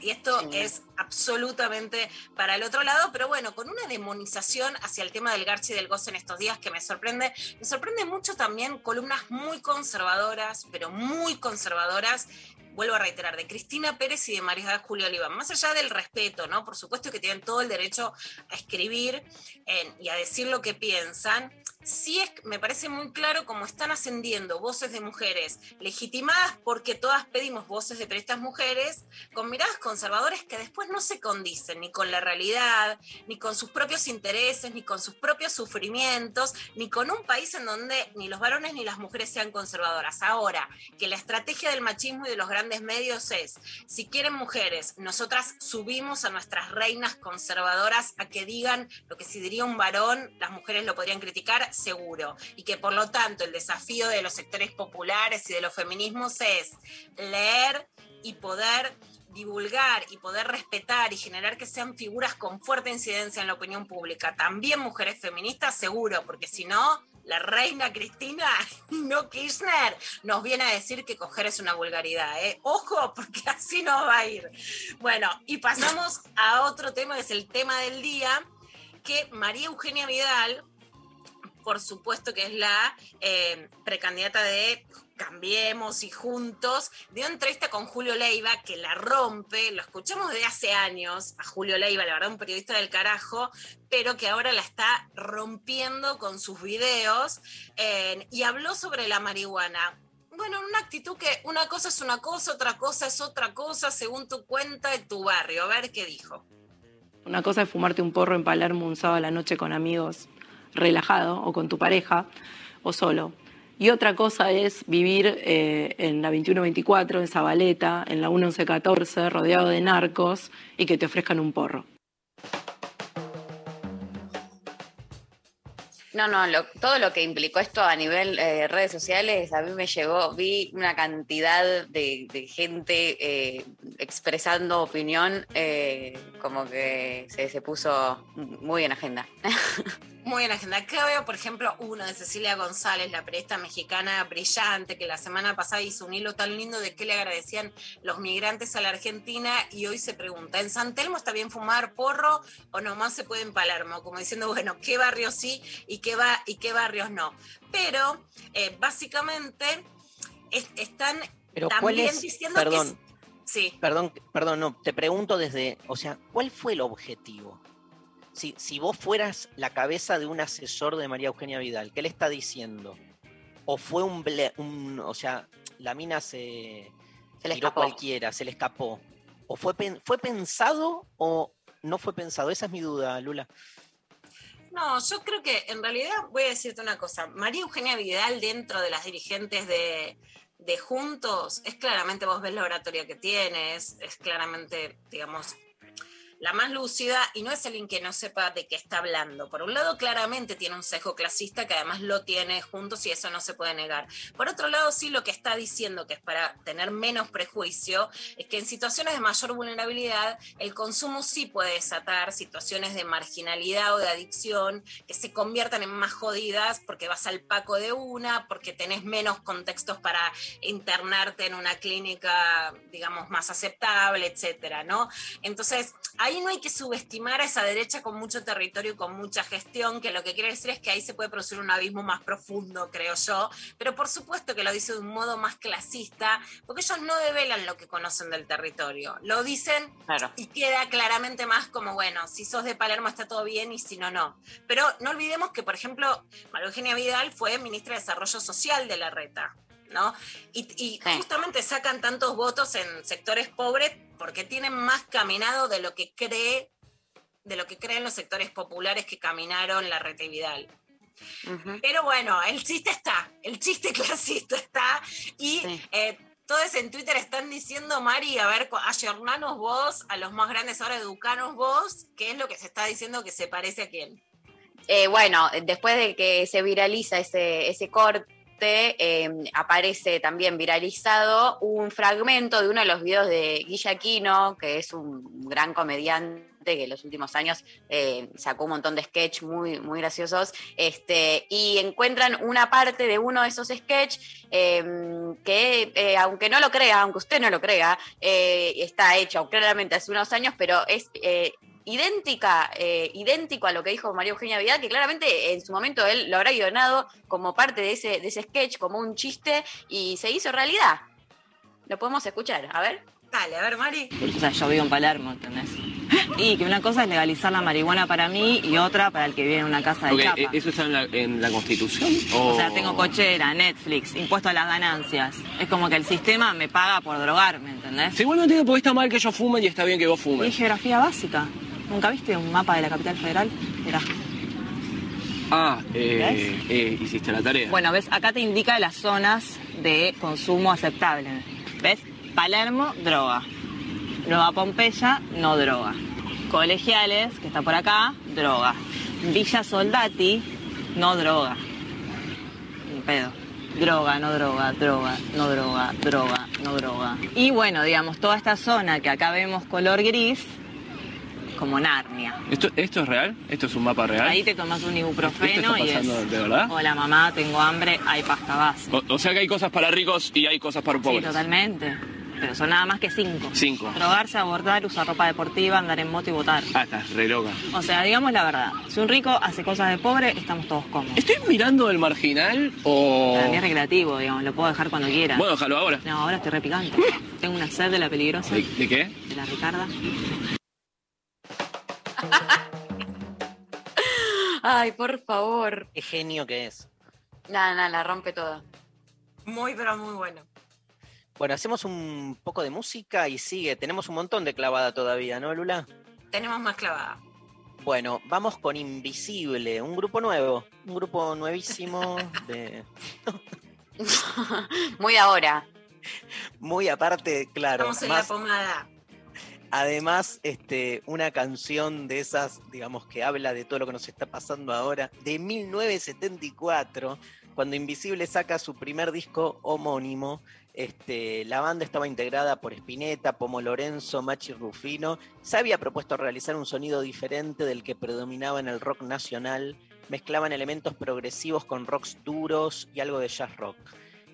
Y esto es absolutamente para el otro lado, pero bueno, con una demonización hacia el tema del garche y del goce en estos días que me sorprende. Me sorprende mucho también columnas muy conservadoras, pero muy conservadoras, vuelvo a reiterar, de Cristina Pérez y de María Julia Oliván. Más allá del respeto, ¿no? Por supuesto que tienen todo el derecho a escribir eh, y a decir lo que piensan. Sí es, me parece muy claro cómo están ascendiendo voces de mujeres legitimadas porque todas pedimos voces de estas mujeres con miradas conservadoras que después no se condicen ni con la realidad, ni con sus propios intereses, ni con sus propios sufrimientos, ni con un país en donde ni los varones ni las mujeres sean conservadoras. Ahora, que la estrategia del machismo y de los grandes medios es, si quieren mujeres, nosotras subimos a nuestras reinas conservadoras a que digan lo que si diría un varón, las mujeres lo podrían criticar, seguro. Y que por lo tanto el desafío de los sectores populares y de los feminismos es leer y poder divulgar y poder respetar y generar que sean figuras con fuerte incidencia en la opinión pública. También mujeres feministas, seguro, porque si no, la reina Cristina, no Kirchner, nos viene a decir que coger es una vulgaridad. ¿eh? Ojo, porque [laughs] así no va a ir. Bueno, y pasamos a otro tema, que es el tema del día, que María Eugenia Vidal por supuesto que es la eh, precandidata de Cambiemos y Juntos, dio entrevista con Julio Leiva, que la rompe, lo escuchamos de hace años a Julio Leiva, la verdad un periodista del carajo, pero que ahora la está rompiendo con sus videos, eh, y habló sobre la marihuana. Bueno, una actitud que una cosa es una cosa, otra cosa es otra cosa, según tu cuenta de tu barrio. A ver qué dijo. Una cosa es fumarte un porro en Palermo un sábado a la noche con amigos, relajado, o con tu pareja, o solo. Y otra cosa es vivir eh, en la 2124, en Zabaleta, en la 1114, rodeado de narcos y que te ofrezcan un porro. No, no, todo lo que implicó esto a nivel eh, redes sociales, a mí me llegó, vi una cantidad de, de gente eh, expresando opinión, eh, como que se, se puso muy en agenda. [laughs] Muy en agenda. Acá veo, por ejemplo, uno de Cecilia González, la periodista mexicana brillante, que la semana pasada hizo un hilo tan lindo de qué le agradecían los migrantes a la Argentina y hoy se pregunta, ¿en San Telmo está bien fumar porro o nomás se puede en Palermo? Como diciendo, bueno, ¿qué barrios sí y qué, va, y qué barrios no? Pero, eh, básicamente, es- están Pero ¿cuál también es? diciendo Perdón. que... Sí. Perdón, perdón, no, te pregunto desde, o sea, ¿cuál fue el objetivo? Si, si vos fueras la cabeza de un asesor de María Eugenia Vidal, ¿qué le está diciendo? ¿O fue un, ble- un o sea, la mina se, Se le tiró escapó. cualquiera, se le escapó? ¿O fue, pen- fue pensado o no fue pensado? Esa es mi duda, Lula. No, yo creo que en realidad voy a decirte una cosa. María Eugenia Vidal dentro de las dirigentes de, de Juntos es claramente, vos ves la oratoria que tiene, es, es claramente, digamos, la más lúcida y no es alguien que no sepa de qué está hablando. Por un lado, claramente tiene un sesgo clasista que además lo tiene juntos y eso no se puede negar. Por otro lado, sí lo que está diciendo, que es para tener menos prejuicio, es que en situaciones de mayor vulnerabilidad, el consumo sí puede desatar situaciones de marginalidad o de adicción que se conviertan en más jodidas porque vas al paco de una, porque tenés menos contextos para internarte en una clínica, digamos, más aceptable, etcétera, ¿no? Entonces, ahí no hay que subestimar a esa derecha con mucho territorio y con mucha gestión, que lo que quiere decir es que ahí se puede producir un abismo más profundo, creo yo, pero por supuesto que lo dice de un modo más clasista, porque ellos no develan lo que conocen del territorio, lo dicen Claro. y queda claramente más como, bueno, si sos de Palermo está todo bien y si no, no. Pero no olvidemos que, por ejemplo, María Eugenia Vidal fue ministra de Desarrollo Social de la RETA. ¿no? Y, y justamente sacan tantos votos en sectores pobres porque tienen más caminado de lo que cree, de lo que creen los sectores populares que caminaron la Reta Vidal. Pero bueno, el chiste está, el chiste [laughs] clasista está y eh, todos en Twitter están diciendo, Mari, a ver, ayornanos vos, a los más grandes ahora educanos vos, qué es lo que se está diciendo que se parece a quién. Eh, bueno, después de que se viraliza ese, ese corte, eh, aparece también viralizado un fragmento de uno de los videos de Guilla Aquino, que es un gran comediante que en los últimos años eh, sacó un montón de sketch muy, muy graciosos, este, y encuentran una parte de uno de esos sketch eh, que, eh, aunque no lo crea, aunque usted no lo crea, eh, está hecho claramente hace unos años, pero es idéntica, eh, idéntico a lo que dijo María Eugenia Vidal, que claramente en su momento él lo habrá guionado como parte de ese, de ese sketch, como un chiste, y se hizo realidad. Lo podemos escuchar, a ver. Dale, a ver, Mari. O sea, yo vivo en Palermo, ¿entendés? Y que una cosa es legalizar la marihuana para mí y otra para el que vive en una casa de Ok, chapa. ¿e- ¿Eso está en la, en la Constitución? O sea, tengo cochera, Netflix, impuesto a las ganancias. Es como que el sistema me paga por drogarme, ¿entendés? Sí, igual no entiendo por qué está mal que yo fume y está bien que vos Y fumes. geografía básica. ¿Nunca viste un mapa de la capital federal? Era. Ah, eh, eh, hiciste la tarea. Bueno, ves, acá te indica las zonas de consumo aceptable. ¿Ves? Palermo, droga. Nueva Pompeya, no droga. Colegiales, que está por acá, droga. Villa Soldati, no droga. Ni pedo. Droga, no droga, droga, no droga, droga, no droga. Y bueno, digamos, toda esta zona que acá vemos color gris, como Narnia. ¿Esto, ¿Esto es real? ¿Esto es un mapa real? Ahí te tomas un ibuprofeno ¿Esto está y es... pasando de verdad? Hola mamá, tengo hambre, hay pasta base. O, o sea que hay cosas para ricos y hay cosas para Sí, pobres. totalmente. pero son nada más que cinco. Cinco. Drogarse, abortar, usar ropa deportiva, andar en moto y votar. Ah, estás re loca. O sea, digamos la verdad, si un rico hace cosas de pobre, estamos todos cómodos. ¿Estoy mirando el marginal o...? Para mí es recreativo, digamos, lo puedo dejar cuando quiera. Bueno, déjalo ahora. No, ahora estoy repicante. Tengo una sed de la peligrosa. ¿De, de qué? De la Ricarda. Ay, por favor. Qué genio que es. Nada, nada, la rompe toda. Muy, pero muy bueno. Bueno, hacemos un poco de música y sigue. Tenemos un montón de clavada todavía, ¿no, Lula? Tenemos más clavada. Bueno, vamos con Invisible, un grupo nuevo, un grupo nuevísimo [laughs] de Muy ahora. muy aparte, claro. Estamos en más- la pomada. Además, este, una canción de esas, digamos, que habla de todo lo que nos está pasando ahora, de 1974, cuando Invisible saca su primer disco homónimo. Este, la banda estaba integrada por Spinetta, Pomo Lorenzo, Machi Rufino. Se había propuesto realizar un sonido diferente del que predominaba en el rock nacional. Mezclaban elementos progresivos con rocks duros y algo de jazz rock.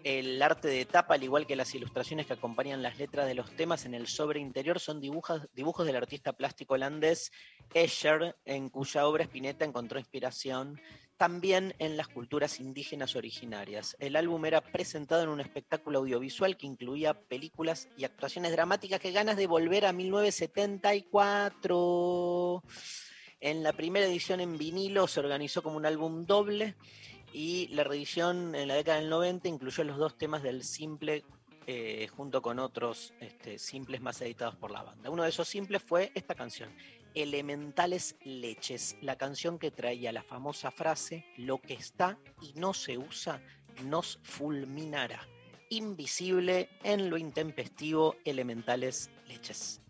El arte de tapa, al igual que las ilustraciones que acompañan las letras de los temas en el sobre interior, son dibujos, dibujos del artista plástico holandés Escher, en cuya obra Spinetta encontró inspiración también en las culturas indígenas originarias. El álbum era presentado en un espectáculo audiovisual que incluía películas y actuaciones dramáticas. que ganas de volver a 1974! En la primera edición en vinilo se organizó como un álbum doble y la reedición en la década del 90 incluyó los dos temas del simple eh, junto con otros este, simples más editados por la banda. Uno de esos simples fue esta canción, Elementales Leches, la canción que traía la famosa frase, lo que está y no se usa nos fulminará. Invisible en lo intempestivo, Elementales Leches.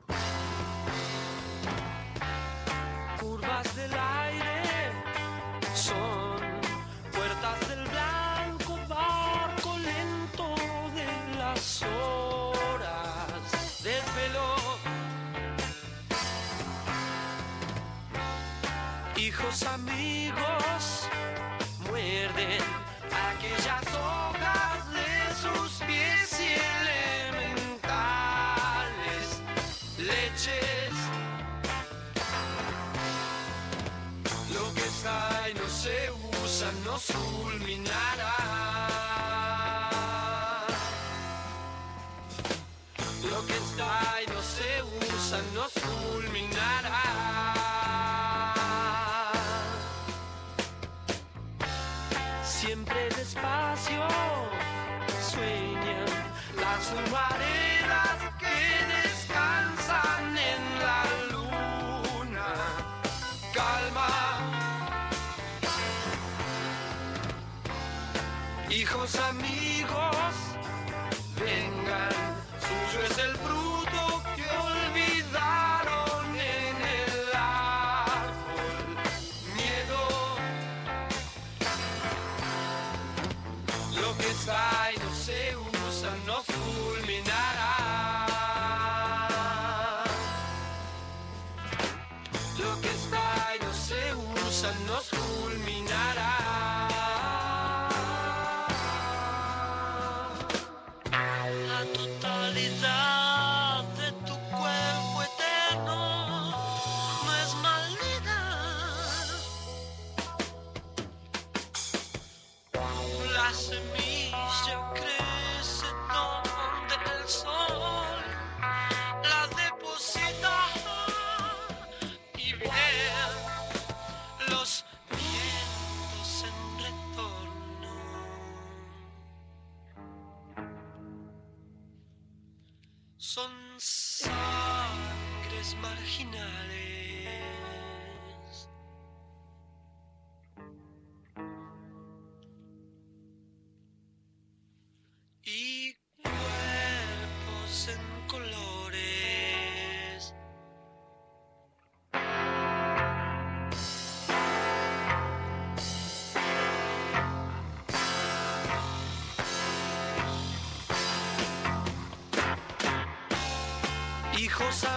Amigos muerden aquellas nos fulminará.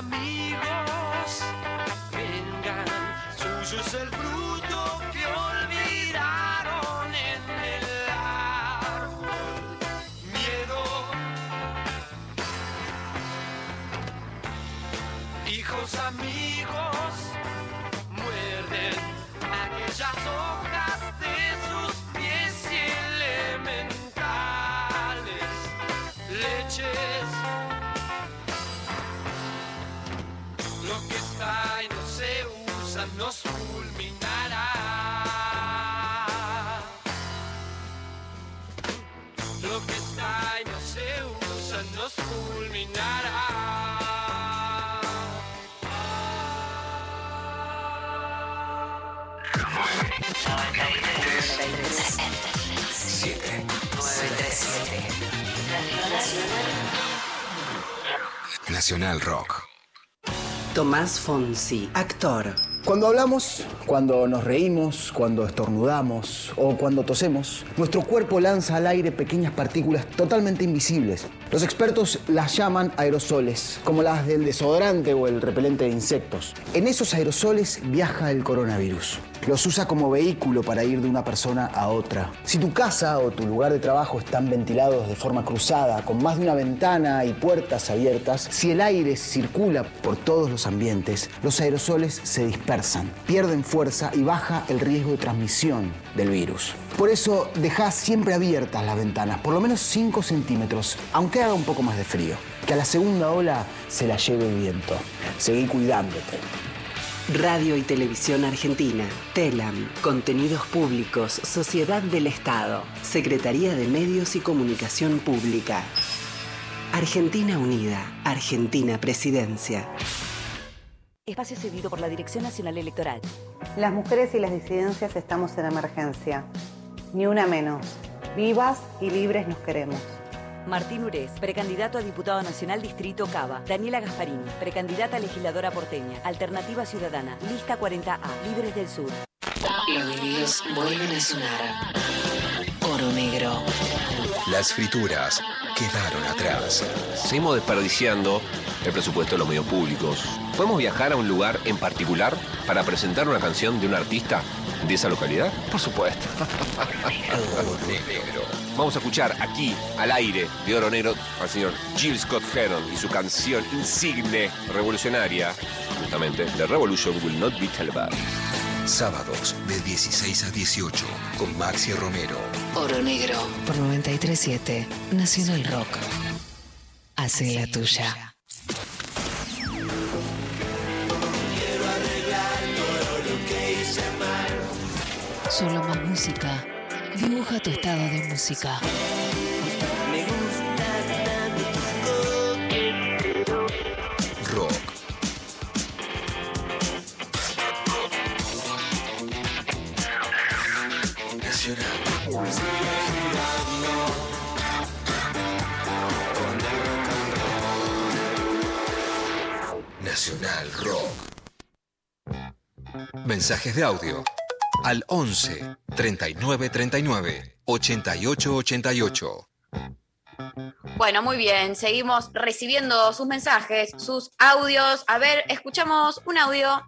Hijos Tomás Fonsi, actor. Cuando hablamos, cuando nos reímos, cuando estornudamos o cuando tosemos, nuestro cuerpo lanza al aire pequeñas partículas totalmente invisibles. Los expertos las llaman aerosoles, como las del desodorante o el repelente de insectos. En esos aerosoles viaja el coronavirus. Los usa como vehículo para ir de una persona a otra. Si tu casa o tu lugar de trabajo están ventilados de forma cruzada, con más de una ventana y puertas abiertas, si el aire circula por todos los ambientes, los aerosoles se dispersan, pierden fuerza y baja el riesgo de transmisión del virus. Por eso, deja siempre abiertas las ventanas, por lo menos 5 centímetros, aunque haga un poco más de frío. Que a la segunda ola se la lleve el viento. Seguí cuidándote. Radio y Televisión Argentina, TELAM, Contenidos Públicos, Sociedad del Estado, Secretaría de Medios y Comunicación Pública. Argentina Unida, Argentina Presidencia. Espacio cedido por la Dirección Nacional Electoral. Las mujeres y las disidencias estamos en emergencia. Ni una menos. Vivas y libres nos queremos. Martín Urés, precandidato a diputado nacional Distrito Cava. Daniela Gasparini, precandidata a legisladora porteña. Alternativa Ciudadana, lista 40A, Libres del Sur. Los vinilos vuelven a sonar. Oro negro. Las frituras quedaron atrás. Seguimos desperdiciando el presupuesto de los medios públicos. ¿Podemos viajar a un lugar en particular para presentar una canción de un artista de esa localidad? Por supuesto. Oro negro. Vamos a escuchar aquí, al aire de Oro Negro, al señor Jill Scott Heron y su canción insigne, revolucionaria, justamente, The Revolution Will Not Be Televised. Sábados de 16 a 18 con Maxi Romero. Oro negro. Por 937 Nacional Rock. Hace la tuya. Solo más música. Dibuja tu estado de música. Rock. Nacional Rock. Mensajes de audio al 11 39 39 88 88. Bueno, muy bien. Seguimos recibiendo sus mensajes, sus audios. A ver, escuchamos un audio.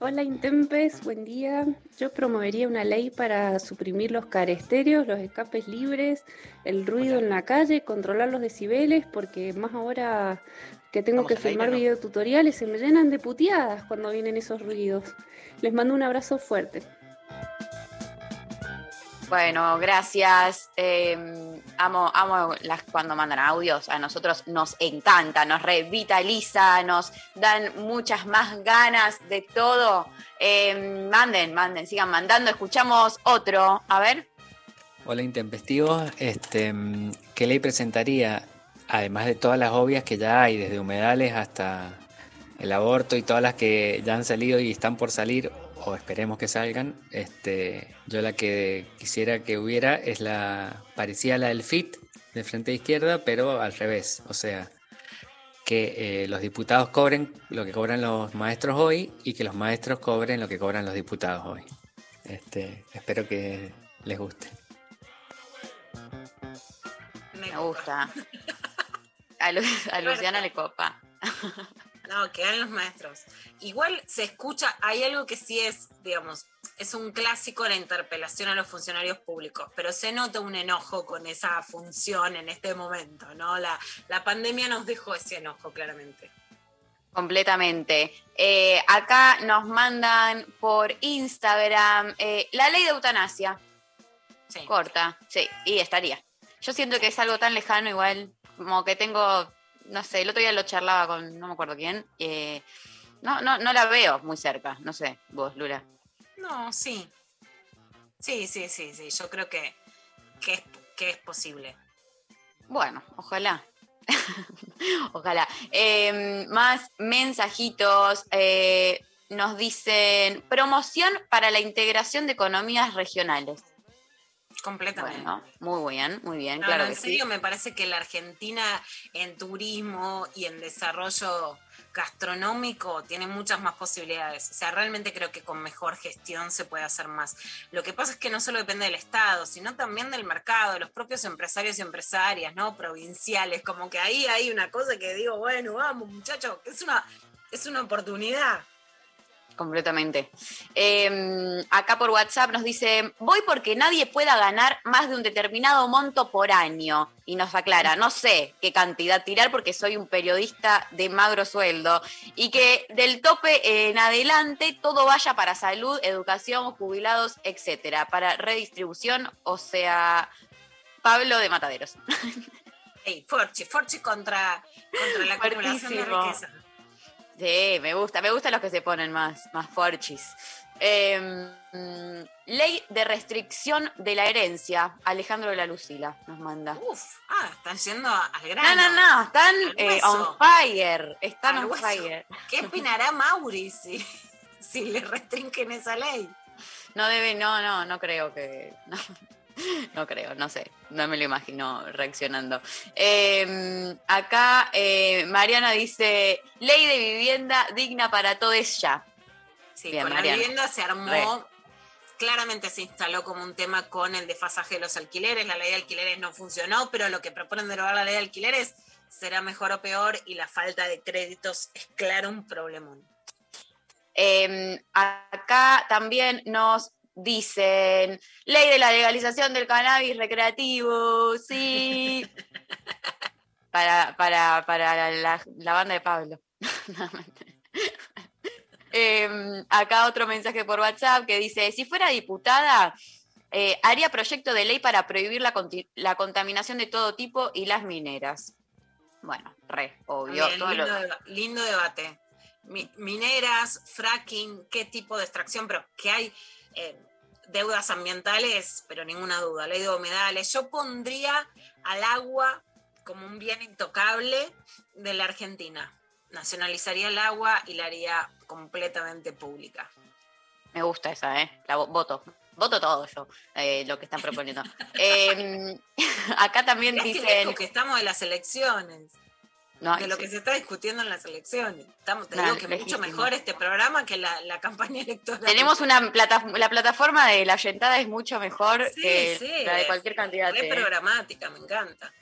Hola Intempes, buen día. Yo promovería una ley para suprimir los carestéreos, los escapes libres, el ruido en la calle, controlar los decibeles, porque más ahora que tengo Vamos que filmar ¿no? videotutoriales se me llenan de puteadas cuando vienen esos ruidos. Les mando un abrazo fuerte. Bueno, gracias. Eh, amo, amo las cuando mandan audios. A nosotros nos encanta, nos revitaliza, nos dan muchas más ganas de todo. Eh, manden, manden, sigan mandando. Escuchamos otro. A ver. Hola Intempestivos, este, mm, ¿qué ley presentaría? Además de todas las obvias que ya hay, desde humedales hasta el aborto y todas las que ya han salido y están por salir, o esperemos que salgan, este, yo la que quisiera que hubiera es la parecida a la del FIT, de frente izquierda, pero al revés, o sea, que eh, los diputados cobren lo que cobran los maestros hoy y que los maestros cobren lo que cobran los diputados hoy. Este, espero que les guste. Me gusta. A, a Luciana le copa. [laughs] No, quedan los maestros. Igual se escucha, hay algo que sí es, digamos, es un clásico la interpelación a los funcionarios públicos, pero se nota un enojo con esa función en este momento, ¿no? La, la pandemia nos dejó ese enojo, claramente. Completamente. Eh, acá nos mandan por Instagram eh, la ley de eutanasia. Corta, sí, y estaría. Yo siento que es algo tan lejano, igual, como que tengo, no sé, el otro día lo charlaba con, no me acuerdo quién, eh, no, no, no la veo muy cerca, no sé, vos, Lula. No, sí. Sí, sí, sí, sí. Yo creo que, que, es, que es posible. Bueno, ojalá. [laughs] Ojalá. Eh, más mensajitos. eh, nos dicen promoción para la integración de economías regionales. Completamente. Bueno, muy bien, muy bien, No, claro no, que en sí. serio me parece que la Argentina en turismo y en desarrollo gastronómico tiene muchas más posibilidades. O sea, realmente creo que con mejor gestión se puede hacer más. Lo que pasa es que no solo depende del Estado, sino también del mercado, de los propios empresarios y empresarias, ¿no? Provinciales. Como que ahí hay una cosa que digo, bueno, vamos, muchachos, es una, es una oportunidad. Completamente. Eh, acá por WhatsApp nos dice, voy porque nadie pueda ganar más de un determinado monto por año. Y nos aclara, no sé qué cantidad tirar porque soy un periodista de magro sueldo. Y que del tope en adelante todo vaya para salud, educación, jubilados, etcétera. Para redistribución, o sea, Pablo de Mataderos. Ey, Forchi, Forchi contra, contra la acumulación de riqueza. Sí, me gusta, me gustan los que se ponen más, más forchis. Eh, mm, ley de restricción de la herencia. Alejandro de la Lucila nos manda. Uf, ah, están yendo al No, grano. no, no, están Al eh, on fire. Están Al on hueso. fire. ¿Qué opinará Mauri si, si le restringen esa ley? No debe, no, no, no creo que. No, [laughs] no creo, no sé. No me lo imagino reaccionando. Eh, acá eh, Mariana dice: Ley de vivienda digna para todos ya. Sí, Bien, con Mariana. la vivienda se armó, Re. claramente se instaló como un tema con el desfasaje de los alquileres, la ley de alquileres no funcionó, pero lo que proponen derogar la ley de alquileres será mejor o peor y la falta de créditos es claro un problemón. Eh, acá también nos dicen ley de la legalización del cannabis recreativo, sí. [laughs] para, para, para la, la banda de Pablo. [laughs] Eh, acá otro mensaje por WhatsApp que dice, si fuera diputada, eh, haría proyecto de ley para prohibir la, la contaminación de todo tipo y las mineras. Bueno, re, obvio. También, todo lo- lindo, deba- lindo debate. Mi- mineras, fracking, qué tipo de extracción, pero que hay eh, deudas ambientales, pero ninguna duda, ley de humedales. Yo pondría al agua como un bien intocable de la Argentina. Nacionalizaría el agua y la haría completamente pública. Me gusta esa, ¿eh? La vo- voto. Voto todo yo, eh, lo que están proponiendo. [laughs] Eh, [laughs] acá también dicen... que estamos de las elecciones, No, de lo sí. que se está discutiendo en las elecciones. Estamos, te digo que mucho mejor este programa que la, la campaña [laughs] electoral. Tenemos una plata, la plataforma de la Yentada es mucho mejor Sí, que sí, la de cualquier candidato. Re ¿eh? programática, me encanta.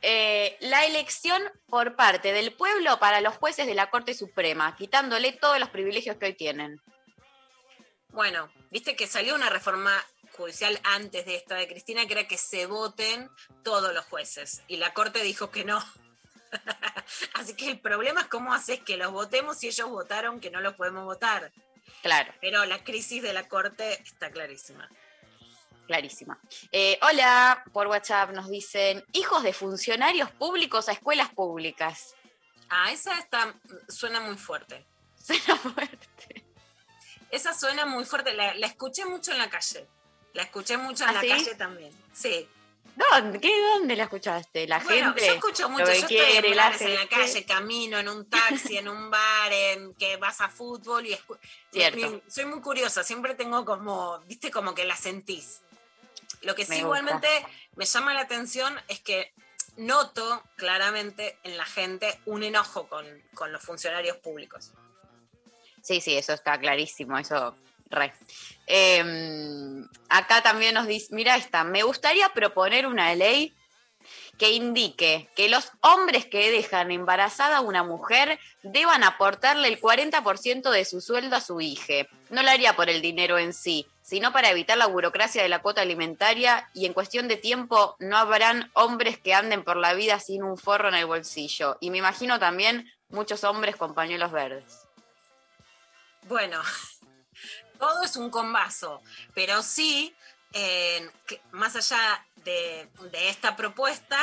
Eh, la elección por parte del pueblo para los jueces de la Corte Suprema, quitándole todos los privilegios que hoy tienen. Bueno, viste que salió una reforma judicial antes de esta de Cristina que era que se voten todos los jueces y la Corte dijo que no. [laughs] Así que el problema es cómo haces que los votemos si ellos votaron que no los podemos votar. Claro. Pero la crisis de la Corte está clarísima. Clarísima. Eh, hola, por WhatsApp nos dicen, hijos de funcionarios públicos a escuelas públicas. Ah, esa está, suena muy fuerte. [laughs] Suena fuerte. Esa suena muy fuerte. La, la escuché mucho en la calle. La escuché mucho en ¿Ah, la sí? calle también. Sí. ¿Dónde? ¿Qué, ¿Dónde la escuchaste? La Bueno, gente. yo escucho mucho, yo estoy en, la en la calle, camino en un taxi, en un bar, en que vas a fútbol y Cierto. soy muy curiosa, siempre tengo como, viste, como que la sentís. Lo que sí Me igualmente me llama la atención es que noto claramente en la gente un enojo con, con los funcionarios públicos. Sí, sí, eso está clarísimo, eso Eh, acá también nos dice, mira esta, me gustaría proponer una ley que indique que los hombres que dejan embarazada a una mujer deban aportarle el 40% de su sueldo a su hija. No lo haría por el dinero en sí, sino para evitar la burocracia de la cuota alimentaria y en cuestión de tiempo no habrán hombres que anden por la vida sin un forro en el bolsillo. Y me imagino también muchos hombres con pañuelos verdes. Bueno, todo es un combazo, pero sí, más allá de, de esta propuesta,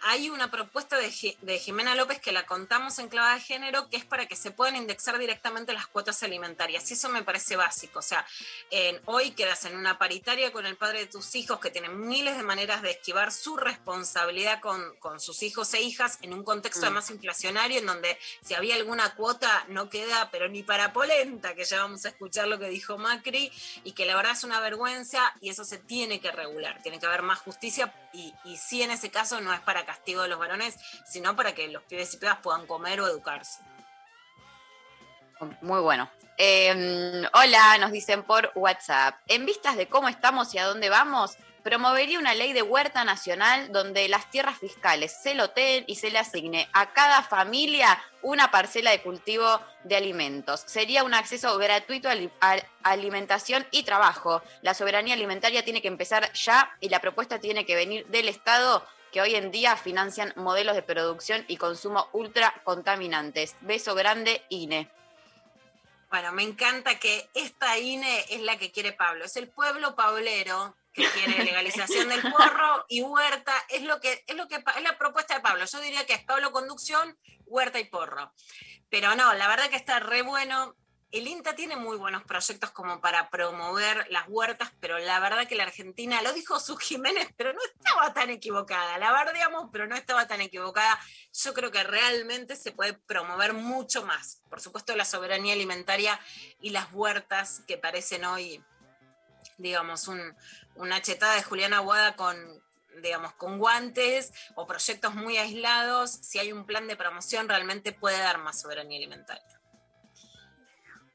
hay una propuesta de, Ji- de Jimena López que la contamos en clave de género, que es para que se puedan indexar directamente las cuotas alimentarias. Y eso me parece básico. O sea, en- hoy quedas en una paritaria con el padre de tus hijos que tiene miles de maneras de esquivar su responsabilidad con, con sus hijos e hijas en un contexto Mm. además inflacionario en donde si había alguna cuota no queda, pero ni para polenta, que ya vamos a escuchar lo que dijo Macri, y que la verdad es una vergüenza y eso se tiene que regular, tiene que haber más justicia y, y sí en ese caso no es para castigo de los varones, sino para que los pibes y pibas puedan comer o educarse. Muy bueno. Eh, hola, nos dicen por WhatsApp. En vistas de cómo estamos y a dónde vamos, promovería una ley de huerta nacional donde las tierras fiscales se loteen y se le asigne a cada familia una parcela de cultivo de alimentos. Sería un acceso gratuito a alimentación y trabajo. La soberanía alimentaria tiene que empezar ya y la propuesta tiene que venir del Estado que hoy en día financian modelos de producción y consumo ultra contaminantes. Beso grande, INE. Bueno, me encanta que esta INE es la que quiere Pablo, es el pueblo paulero que quiere [laughs] legalización del porro y huerta, es lo que es lo que es la propuesta de Pablo. Yo diría que es Pablo conducción, huerta y porro. Pero no, la verdad que está re bueno. El INTA tiene muy buenos proyectos como para promover las huertas, pero la verdad que la Argentina, lo dijo su Jiménez, pero no estaba tan equivocada. La bardeamos, pero no estaba tan equivocada. Yo creo que realmente se puede promover mucho más. Por supuesto, la soberanía alimentaria y las huertas que parecen hoy, digamos, un, una chetada de Juliana Aguada con digamos, con guantes o proyectos muy aislados, si hay un plan de promoción, realmente puede dar más soberanía alimentaria.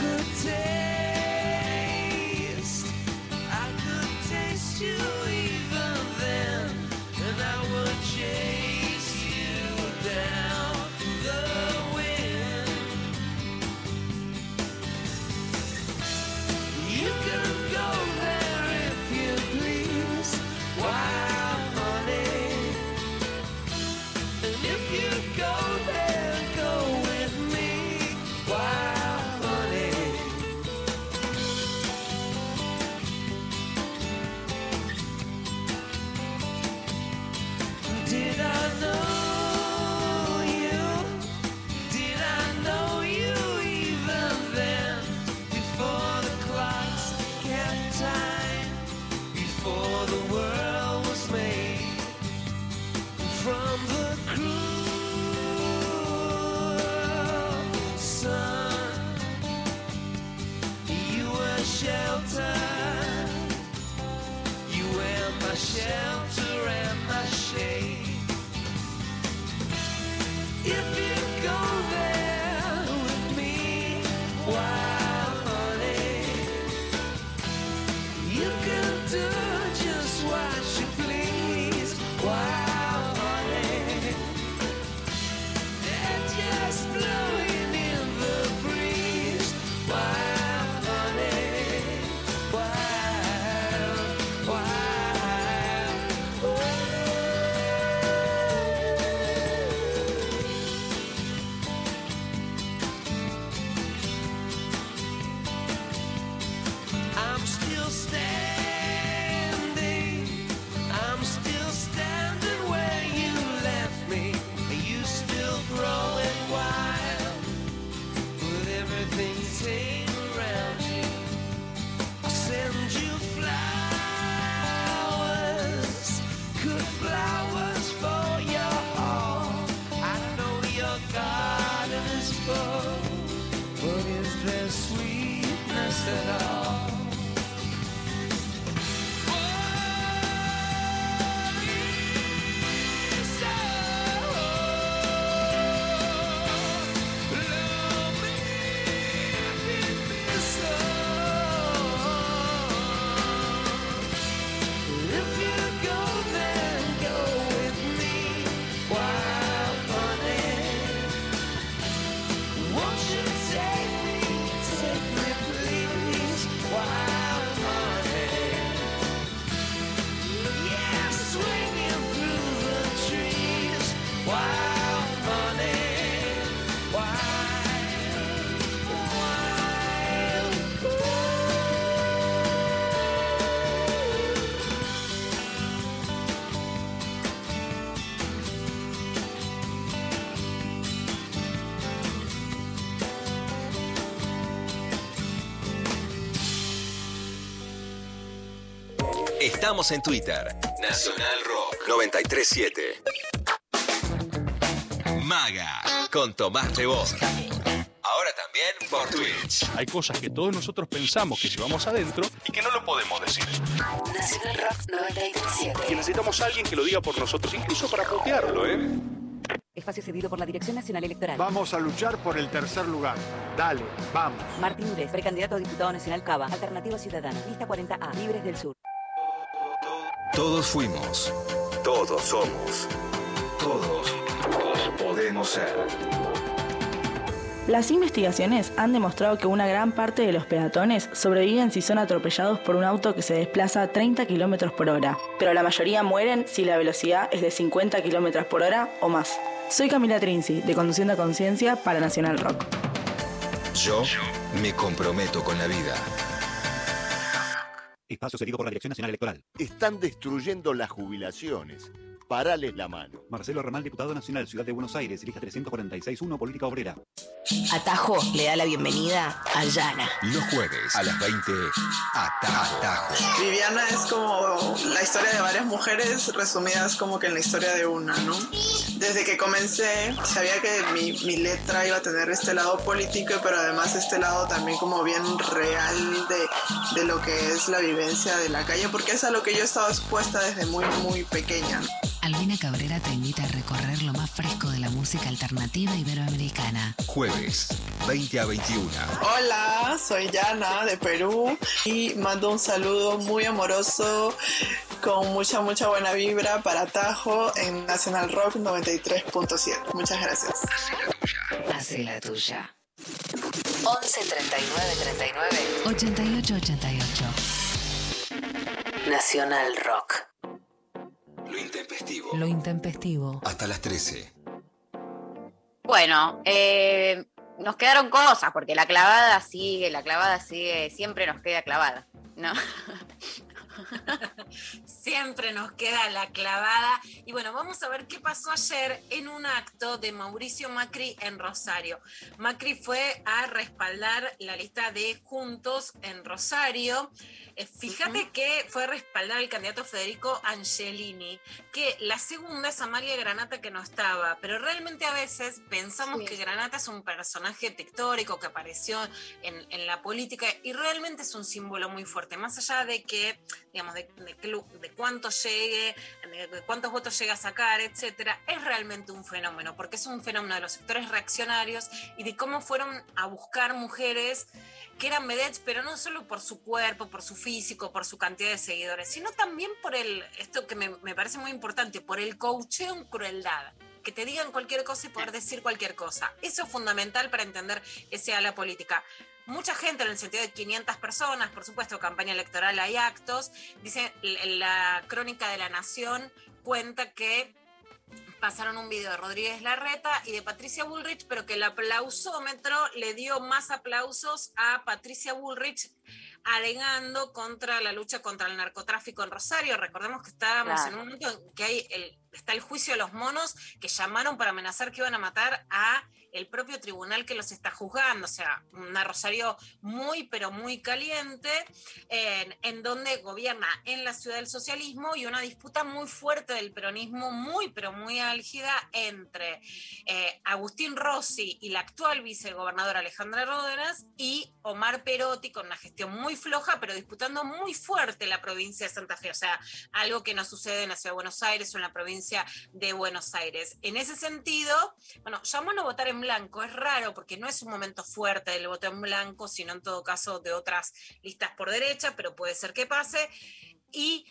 could tell. Estamos en Twitter. Nacional Rock 937. Maga con Tomás Rebos. Ahora también por Twitch. Hay cosas que todos nosotros pensamos que llevamos adentro y que no lo podemos decir. Nacional Rock 937. Y necesitamos a alguien que lo diga por nosotros, incluso para putearlo, ¿eh? Espacio cedido por la Dirección Nacional Electoral. Vamos a luchar por el tercer lugar. Dale, vamos. Martín Ures, precandidato a diputado nacional Cava, Alternativa Ciudadana, lista 40A, Libres del Sur. Todos fuimos. Todos somos. Todos, todos podemos ser. Las investigaciones han demostrado que una gran parte de los peatones sobreviven si son atropellados por un auto que se desplaza a 30 km por hora, pero la mayoría mueren si la velocidad es de 50 km por hora o más. Soy Camila Trinzi, de Conduciendo a Conciencia para Nacional Rock. Yo me comprometo con la vida. Espacio cedido por la Dirección Nacional Electoral. Están destruyendo las jubilaciones. Parales la mano. Marcelo Ramal, diputado nacional, Ciudad de Buenos Aires, lista 346-1, Política Obrera. Atajo le da la bienvenida a Yana. Los jueves a las 20, Atajo. Atajo. Viviana es como la historia de varias mujeres resumidas como que en la historia de una, ¿no? Desde que comencé sabía que mi, mi letra iba a tener este lado político, pero además este lado también como bien real de, de lo que es la vivencia de la calle, porque es a lo que yo estaba expuesta desde muy, muy pequeña. Albina Cabrera te invita a recorrer lo más fresco de la música alternativa iberoamericana. Jueves, 20 a 21. Hola, soy Yana de Perú y mando un saludo muy amoroso con mucha, mucha buena vibra para Tajo en Nacional Rock 93.7. Muchas gracias. Hace la tuya. 11 39 39 88 88. Nacional Rock. Lo intempestivo. Lo intempestivo. Hasta las 13. Bueno, eh, nos quedaron cosas, porque la clavada sigue, la clavada sigue, siempre nos queda clavada, ¿no? [laughs] Siempre nos queda la clavada. Y bueno, vamos a ver qué pasó ayer en un acto de Mauricio Macri en Rosario. Macri fue a respaldar la lista de Juntos en Rosario. Eh, Fíjate que fue a respaldar al candidato Federico Angelini, que la segunda es Amalia Granata que no estaba, pero realmente a veces pensamos que Granata es un personaje pictórico que apareció en, en la política y realmente es un símbolo muy fuerte, más allá de que, digamos, de cuánto llegue, de, de cuántos votos llega a sacar, etcétera, es realmente un fenómeno, porque es un fenómeno de los sectores reaccionarios y de cómo fueron a buscar mujeres que eran vedettes, pero no solo por su cuerpo, por su físico, por su cantidad de seguidores, sino también por el, esto que me, me parece muy importante, por el coacheo en crueldad. Que te digan cualquier cosa y poder decir cualquier cosa. Eso es fundamental para entender que sea la política. Mucha gente, en el sentido de 500 personas, por supuesto, campaña electoral hay actos. Dice la crónica de la Nación cuenta que pasaron un video de Rodríguez Larreta y de Patricia Bullrich, pero que el aplausómetro le dio más aplausos a Patricia Bullrich alegando contra la lucha contra el narcotráfico en Rosario. Recordemos que estábamos Claro. en un momento en que hay el, está el juicio de los monos que llamaron para amenazar que iban a matar a el propio tribunal que los está juzgando, o sea, una Rosario muy, pero muy caliente, en, donde gobierna en la ciudad del socialismo y una disputa muy fuerte del peronismo, muy, pero muy álgida entre eh, Agustín Rossi y la actual vicegobernadora Alejandra Ródenas y Omar Perotti con una gestión muy floja, pero disputando muy fuerte la provincia de Santa Fe, o sea, algo que no sucede en la ciudad de Buenos Aires o en la provincia de Buenos Aires. En ese sentido, bueno, llamó a votar en blanco, es raro porque no es un momento fuerte del voto blanco, sino en todo caso de otras listas por derecha, pero puede ser que pase. Y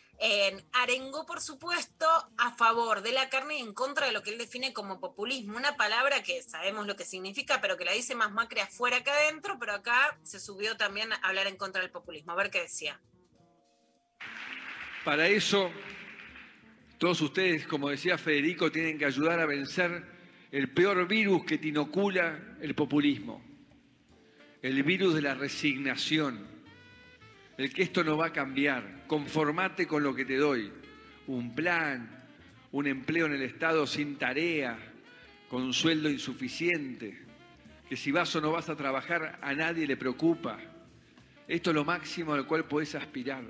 arengó, por supuesto, a favor de la carne y en contra de lo que él define como populismo. Una palabra que sabemos lo que significa, pero que la dice más Macri afuera que adentro, pero acá se subió también a hablar en contra del populismo. A ver qué decía. Para eso, todos ustedes, como decía Federico, tienen que ayudar a vencer el peor virus que te inocula el populismo, el virus de la resignación, el que esto no va a cambiar, conformate con lo que te doy, un plan, un empleo en el Estado sin tarea, con un sueldo insuficiente, que si vas o no vas a trabajar a nadie le preocupa. Esto es lo máximo al cual podés aspirar.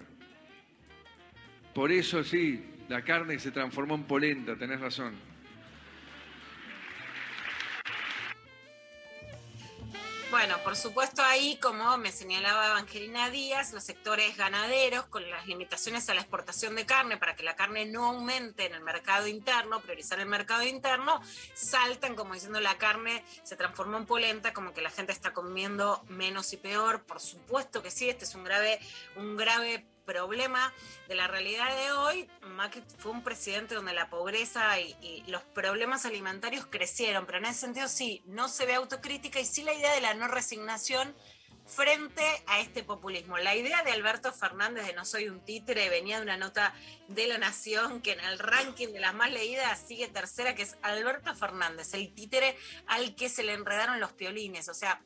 Por eso sí, la carne se transformó en polenta, tenés razón. Bueno, por supuesto ahí, como me señalaba Evangelina Díaz, los sectores ganaderos con las limitaciones a la exportación de carne para que la carne no aumente en el mercado interno, priorizar el mercado interno, saltan como diciendo la carne se transformó en polenta, como que la gente está comiendo menos y peor. Por supuesto que sí, este es un grave, un grave problema de la realidad de hoy, Macri fue un presidente donde la pobreza y, y, los problemas alimentarios crecieron, pero en ese sentido sí, no se ve autocrítica y sí la idea de la no resignación frente a este populismo. La idea de Alberto Fernández de No soy un títere venía de una nota de La Nación que en el ranking de las más leídas sigue tercera, que es Alberto Fernández, el títere al que se le enredaron los piolines. O sea,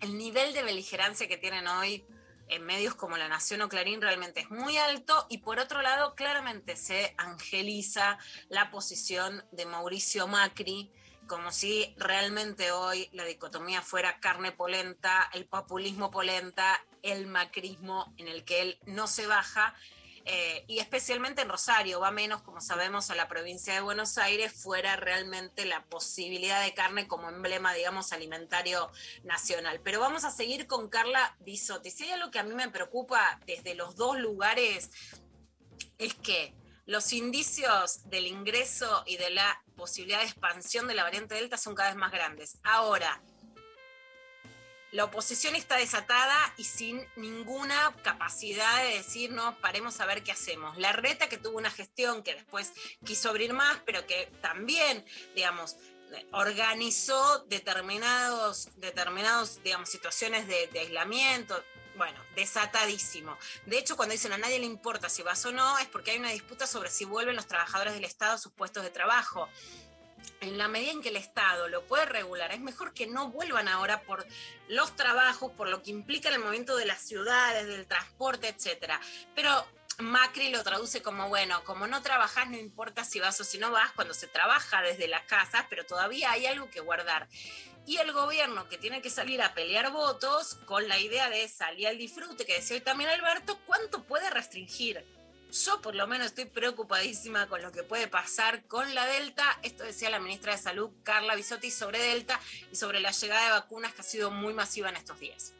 el nivel de beligerancia que tienen hoy en medios como La Nación o Clarín realmente es muy alto y por otro lado claramente se angeliza la posición de Mauricio Macri como si realmente hoy la dicotomía fuera carne polenta, el populismo polenta, el macrismo en el que él no se baja. Eh, y especialmente en Rosario, va menos, como sabemos, a la provincia de Buenos Aires, fuera realmente la posibilidad de carne como emblema, digamos, alimentario nacional. Pero vamos a seguir con Carla Bisotti. Si hay algo que a mí me preocupa desde los dos lugares, es que los indicios del ingreso y de la posibilidad de expansión de la variante Delta son cada vez más grandes. Ahora, la oposición está desatada y sin ninguna capacidad de decir, no, paremos a ver qué hacemos. La reta que tuvo una gestión que después quiso abrir más, pero que también, digamos, organizó determinados, determinados digamos, situaciones de, de aislamiento, bueno, desatadísimo. De hecho, cuando dicen a nadie le importa si vas o no, es porque hay una disputa sobre si vuelven los trabajadores del Estado a sus puestos de trabajo. En la medida en que el Estado lo puede regular, es mejor que no vuelvan ahora por los trabajos, por lo que implica el movimiento de las ciudades, del transporte, etcétera. Pero Macri lo traduce como, bueno, como no trabajas, no importa si vas o si no vas, cuando se trabaja desde las casas, pero todavía hay algo que guardar. Y el gobierno que tiene que salir a pelear votos con la idea de salir al disfrute, que decía hoy también Alberto, ¿cuánto puede restringir? Yo por lo menos estoy preocupadísima con lo que puede pasar con la Delta. Esto decía la ministra de Salud, Carla Bisotti, sobre Delta y sobre la llegada de vacunas que ha sido muy masiva en estos días.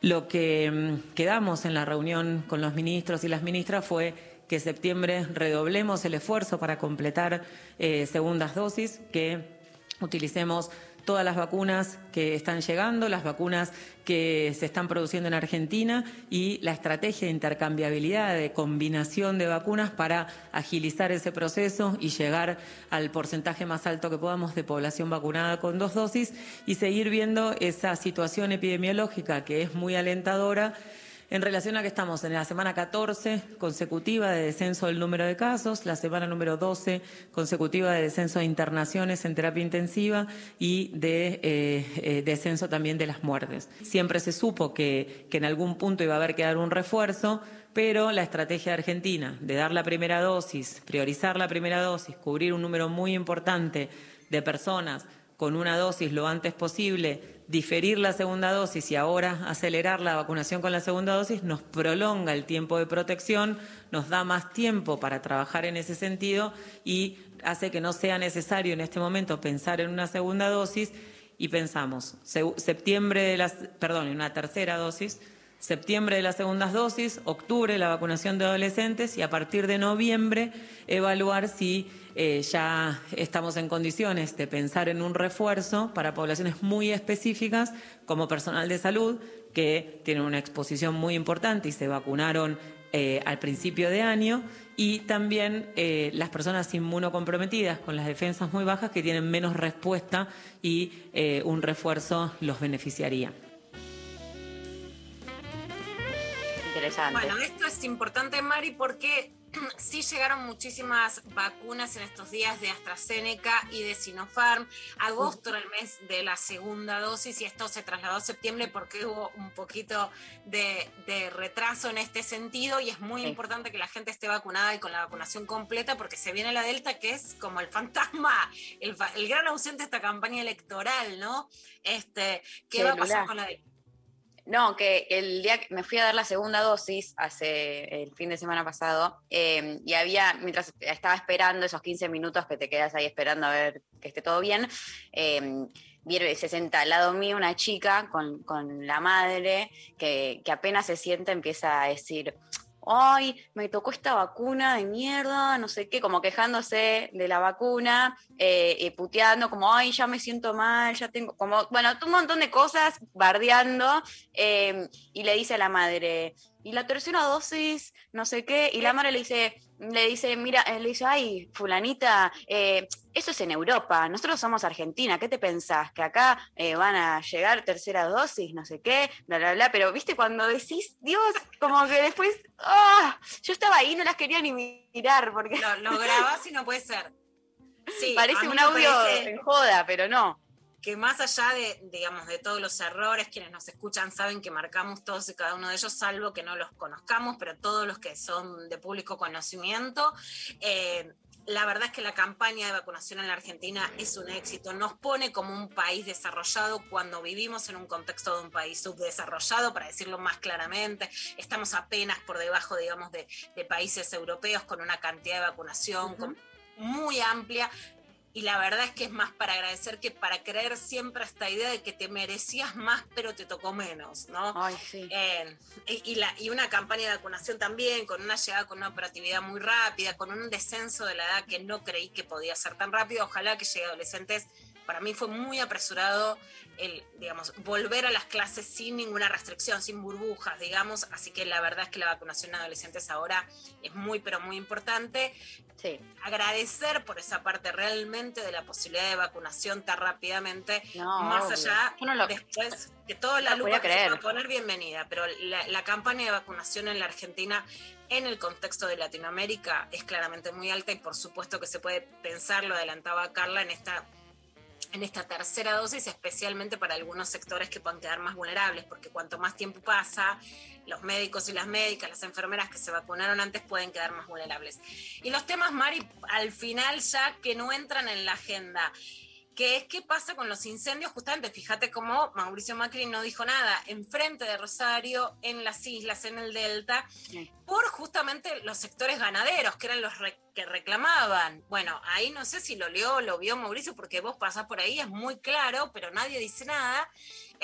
Lo que mm, quedamos en la reunión con los ministros y las ministras fue que septiembre redoblemos el esfuerzo para completar eh, segundas dosis, que utilicemos todas las vacunas que están llegando, las vacunas que se están produciendo en Argentina y la estrategia de intercambiabilidad, de combinación de vacunas para agilizar ese proceso y llegar al porcentaje más alto que podamos de población vacunada con dos dosis y seguir viendo esa situación epidemiológica que es muy alentadora en relación a que estamos en la semana 14 consecutiva de descenso del número de casos, la semana número 12 consecutiva de descenso de internaciones en terapia intensiva y de eh, eh, descenso también de las muertes. Siempre se supo que, que en algún punto iba a haber que dar un refuerzo, pero la estrategia argentina de dar la primera dosis, priorizar la primera dosis, cubrir un número muy importante de personas con una dosis lo antes posible, diferir la segunda dosis y ahora acelerar la vacunación con la segunda dosis nos prolonga el tiempo de protección, nos da más tiempo para trabajar en ese sentido y hace que no sea necesario en este momento pensar en una segunda dosis. Y pensamos septiembre de las, perdón, en una tercera dosis, septiembre de las segundas dosis, octubre la vacunación de adolescentes y a partir de noviembre evaluar si eh, ya estamos en condiciones de pensar en un refuerzo para poblaciones muy específicas como personal de salud que tienen una exposición muy importante y se vacunaron eh, al principio de año y también eh, las personas inmunocomprometidas con las defensas muy bajas que tienen menos respuesta y un refuerzo los beneficiaría. Interesante. Bueno, esto es importante, Mari, porque [clears throat] sí llegaron muchísimas vacunas en estos días de AstraZeneca y de Sinopharm. Agosto era el mes de la segunda dosis y esto se trasladó a septiembre porque hubo un poquito de, de retraso en este sentido y es muy importante que la gente esté vacunada y con la vacunación completa porque se viene la Delta que es como el fantasma, el, el gran ausente de esta campaña electoral, ¿no? Este, ¿Qué va a pasar con la Delta? No, que el día que me fui a dar la segunda dosis, hace el fin de semana pasado, eh, y había, mientras estaba esperando esos 15 minutos que te quedas ahí esperando a ver que esté todo bien, eh, se senta al lado mío una chica con, con la madre que, que apenas se sienta empieza a decir, ay, me tocó esta vacuna de mierda, no sé qué, como quejándose de la vacuna, eh, puteando, como, ay, ya me siento mal, ya tengo, como, bueno, un montón de cosas, bardeando, eh, y le dice a la madre, y la tercera dosis, no sé qué, y la madre le dice, le dice, mira, eh, le dice, ay, fulanita, eh, eso es en Europa, nosotros somos Argentina, ¿qué te pensás? Que acá eh, van a llegar tercera dosis, no sé qué, bla, bla, bla, pero viste cuando decís, Dios, como que después, ¡ah! yo estaba ahí, no las quería ni mirar, porque Lo, lo grabás y no puede ser. Sí, [laughs] parece un audio parece- en joda, pero no. Que más allá de, digamos, de todos los errores, quienes nos escuchan saben que marcamos todos y cada uno de ellos, salvo que no los conozcamos, pero todos los que son de público conocimiento. eh, la verdad es que la campaña de vacunación en la Argentina es un éxito. Nos pone como un país desarrollado cuando vivimos en un contexto de un país subdesarrollado, para decirlo más claramente. Estamos apenas por debajo, digamos, de, de países europeos con una cantidad de vacunación con- muy amplia. Y la verdad es que es más para agradecer que para creer siempre esta idea de que te merecías más, pero te tocó menos, ¿no? Ay, sí. Eh, y, y la- y una campaña de vacunación también, con una llegada con una operatividad muy rápida, con un descenso de la edad que no creí que podía ser tan rápido. Ojalá que llegue a adolescentes. Para mí fue muy apresurado el, digamos, volver a las clases sin ninguna restricción, sin burbujas, digamos. Así que la verdad es que la vacunación a adolescentes ahora es muy, pero muy importante. Sí. Agradecer por esa parte realmente de la posibilidad de vacunación tan rápidamente, No, más obvio. allá no lo- después de toda la no lupa que se va a poner bienvenida, pero la, la campaña de vacunación en la Argentina en el contexto de Latinoamérica es claramente muy alta y por supuesto que se puede pensar, lo adelantaba Carla, en esta en esta tercera dosis, especialmente para algunos sectores que puedan quedar más vulnerables, porque cuanto más tiempo pasa, los médicos y las médicas, las enfermeras que se vacunaron antes pueden quedar más vulnerables. Y los temas, Mari, al final ya que no entran en la agenda, que es qué pasa con los incendios, justamente, fíjate cómo Mauricio Macri no dijo nada, enfrente de Rosario, en las islas, en el Delta, por justamente los sectores ganaderos, que eran los re- que reclamaban. Bueno, ahí no sé si lo leo, lo vio Mauricio, porque vos pasás por ahí, es muy claro, pero nadie dice nada.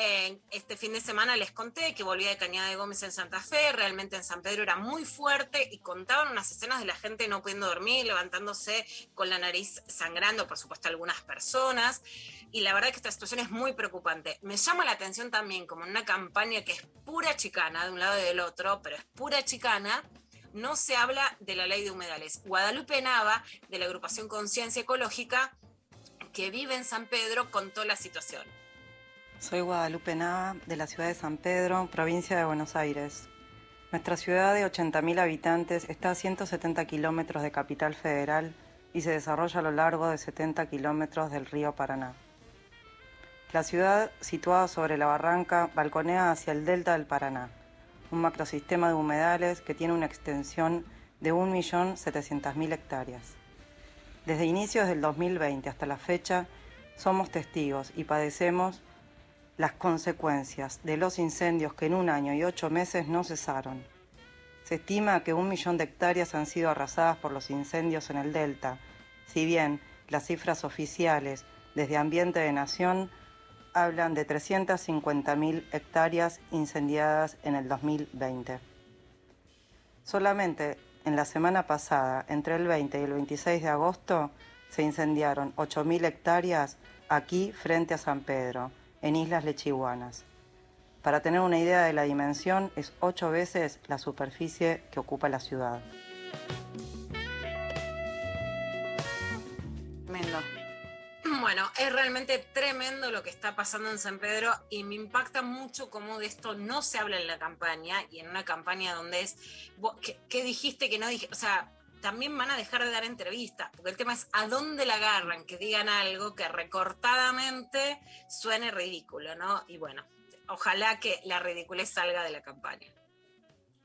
Eh, este fin de semana les conté que volvía de Cañada de Gómez en Santa Fe, realmente en San Pedro era muy fuerte y contaban unas escenas de la gente no pudiendo dormir, levantándose con la nariz sangrando, por supuesto algunas personas, y la verdad que esta situación es muy preocupante. Me llama la atención también como una campaña que es pura chicana de un lado y del otro, pero es pura chicana, no se habla de la ley de humedales. Guadalupe Nava, de la agrupación Conciencia Ecológica, que vive en San Pedro, contó la situación. Soy Guadalupe Nava, de la ciudad de San Pedro, provincia de Buenos Aires. Nuestra ciudad de 80.000 habitantes está a 170 kilómetros de Capital Federal y se desarrolla a lo largo de 70 kilómetros del río Paraná. La ciudad, situada sobre la barranca, balconea hacia el delta del Paraná, un macrosistema de humedales que tiene una extensión de 1.700.000 hectáreas. Desde inicios del 2020 hasta la fecha, somos testigos y padecemos las consecuencias de los incendios que en un año y ocho meses no cesaron. Se estima que un millón de hectáreas han sido arrasadas por los incendios en el delta, si bien las cifras oficiales desde Ambiente de Nación hablan de 350.000 hectáreas incendiadas en el 2020. Solamente en la semana pasada, entre el 20 y el 26 de agosto, se incendiaron 8.000 hectáreas aquí frente a San Pedro, en Islas Lechiguanas. Para tener una idea de la dimensión, es ocho veces la superficie que ocupa la ciudad. Tremendo. Bueno, es realmente tremendo lo que está pasando en San Pedro y me impacta mucho cómo de esto no se habla en la campaña y en una campaña donde es, vos, ¿qué, qué dijiste que no dije? O sea, también van a dejar de dar entrevistas, porque el tema es a dónde la agarran, que digan algo que recortadamente suene ridículo, ¿no? Y bueno, ojalá que la ridiculez salga de la campaña.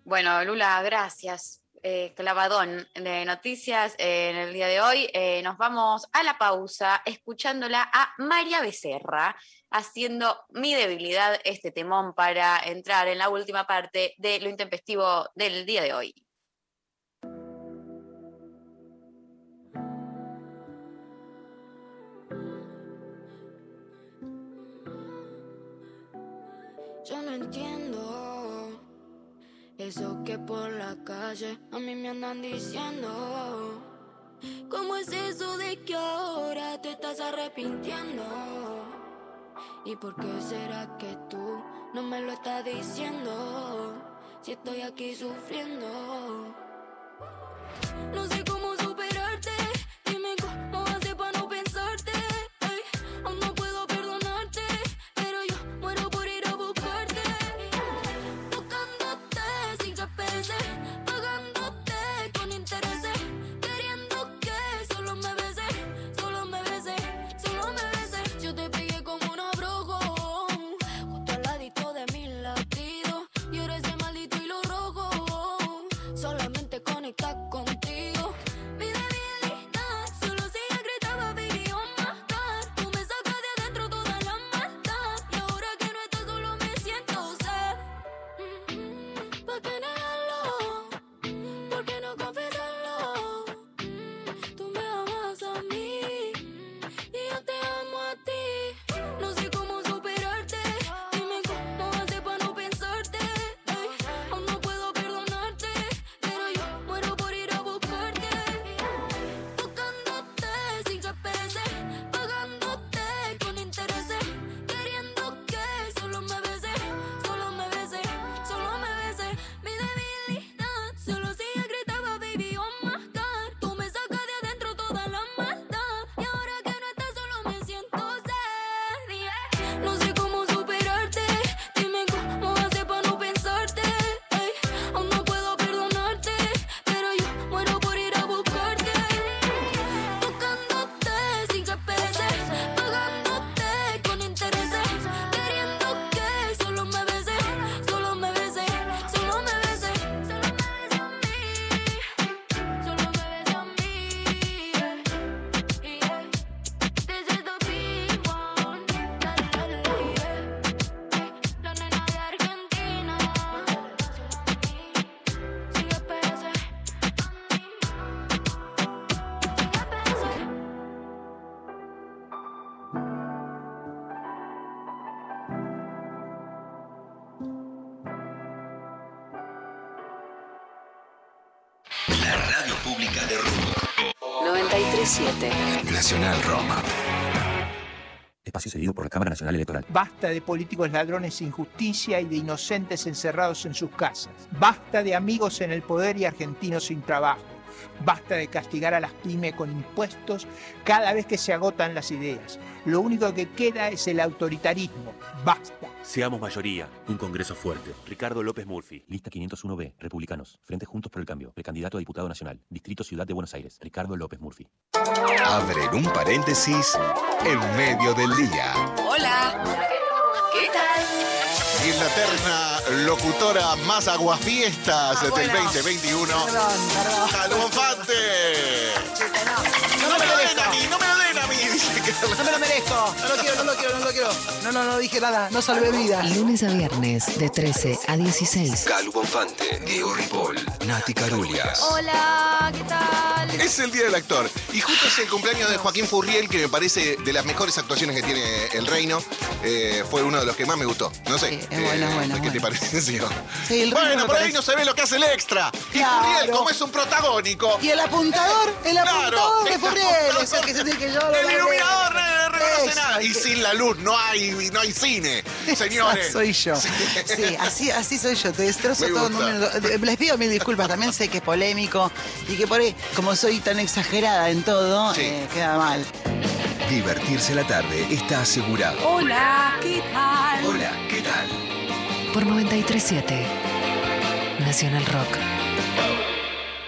Bueno, Lula, gracias. eh, clavadón de noticias eh, en el día de hoy. Eh, nos vamos a la pausa escuchándola a María Becerra haciendo mi debilidad este temón para entrar en la última parte de lo intempestivo del día de hoy. Eso que por la calle a mí me andan diciendo. ¿Cómo es eso de que ahora te estás arrepintiendo? ¿Y por qué será que tú no me lo estás diciendo? Si estoy aquí sufriendo. No sé 937. Nacional Rock. Espacio cedido por la Cámara Nacional Electoral. Basta de políticos ladrones sin justicia y de inocentes encerrados en sus casas. Basta de amigos en el poder y argentinos sin trabajo. Basta de castigar a las pymes con impuestos cada vez que se agotan las ideas. Lo único que queda es el autoritarismo. Basta. Seamos mayoría. Un Congreso fuerte. Ricardo López Murphy. Lista 501B. Republicanos. Frente Juntos por el Cambio. Precandidato a diputado nacional. Distrito Ciudad de Buenos Aires. Ricardo López Murphy. Abren un paréntesis en medio del día. Hola. ¿Qué tal? Y en la terna locutora más aguafiestas Ah, del bueno. 2021. Perdón, perdón. No me lo merezco. No lo quiero, no lo quiero, no lo quiero. No, no, no dije nada. No salvé vidas. Lunes a viernes de 13 a 16. Calvo Infante, Diego Ripoll, Nati Carulias. Hola, ¿qué tal? Es el Día del Actor. Y justo es el cumpleaños de Joaquín Furriel, que me parece de las mejores actuaciones que tiene El Reino. Eh, fue uno de los que más me gustó. No sé. es bueno, es bueno, ¿Qué te bueno. pareció? Sí, El Reino bueno, por ahí parece- no se ve lo que hace el extra. Y Claro. Furriel, como es un protagónico. Y el apuntador, el apuntador de el Furriel. apuntador. Es el que se tiene que yo. El iluminador no reconoce nada. Y sin la luz no hay, no hay cine, señores. Soy yo. Sí, así, así soy yo. Te destrozo Me todo. gusta. no me- Les pido mil disculpas. También sé que es polémico y que por ahí, como soy tan exagerada en todo, eh, queda mal. Divertirse la tarde está asegurado. Hola, ¿qué tal? Hola, ¿qué tal? Por 937. Nacional Rock.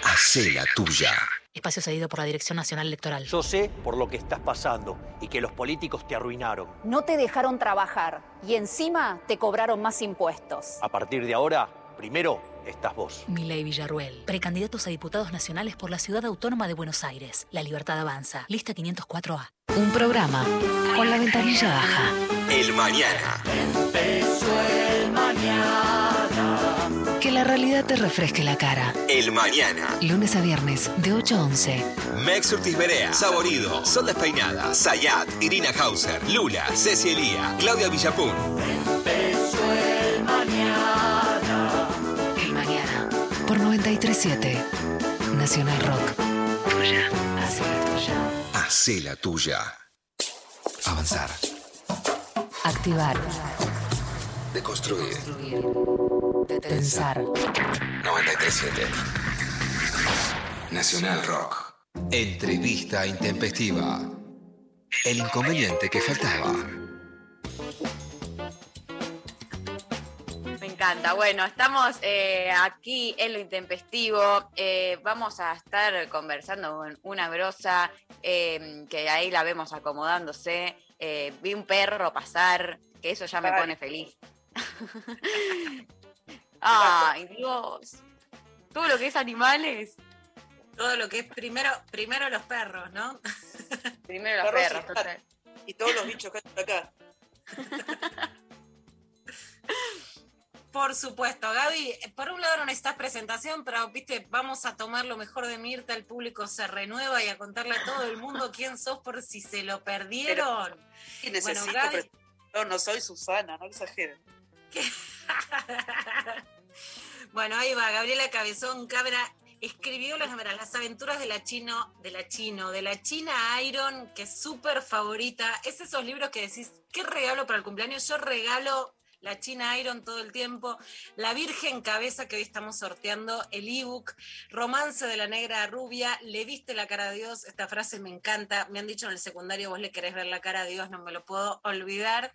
Hacé la tuya. Espacio cedido por la Dirección Nacional Electoral. Yo sé por lo que estás pasando y que los políticos te arruinaron. No te dejaron trabajar y encima te cobraron más impuestos. A partir de ahora, Primero estás vos. Milei Villarruel, precandidatos a diputados nacionales por la Ciudad Autónoma de Buenos Aires. La Libertad Avanza, lista 504A. Un programa con la ventanilla baja. El mañana. el mañana. Que la realidad te refresque la cara. El mañana. Lunes a viernes, de 8 a 11. Mex Urtis Berea, Saborido, Sol Despeinada, Sayat, Irina Hauser, Lula, Ceci Elía, Claudia Villapun. el mañana. El mañana. Por 937. Nacional Rock. Tuya. Hace la tuya. Hacé la tuya. Avanzar. Activar. Deconstruir. Pensar. 937. Nacional Rock. Entrevista intempestiva. El inconveniente que faltaba. Me encanta. Bueno, estamos eh, aquí en lo intempestivo. Eh, vamos a estar conversando con una grosa eh, que ahí la vemos acomodándose. Eh, vi un perro pasar, que eso ya me Ay. pone feliz. [laughs] Ay, Dios. Todo lo que es animales. Todo lo que es primero, primero los perros, ¿no? Primero los Perros y perros, total. Y todos los bichos que por acá. [laughs] Por supuesto, Gaby, por un lado no necesitas presentación, pero viste, vamos a tomar lo mejor de Mirta, el público se renueva y a contarle a todo el mundo quién sos por si se lo perdieron. Y necesito Gaby- pre- No, no soy Susana, no exageren. [laughs] Bueno, ahí va, Gabriela Cabezón Cabra escribió las, las aventuras de la chino, de la chino, de la China Iron, que es súper favorita. Es esos libros que decís, ¿qué regalo para el cumpleaños? Yo regalo la China Iron todo el tiempo, La Virgen Cabeza que hoy estamos sorteando, el ebook, Romance de la Negra Rubia, Le viste la cara a Dios, esta frase me encanta, me han dicho en el secundario, vos le querés ver la cara a Dios, no me lo puedo olvidar.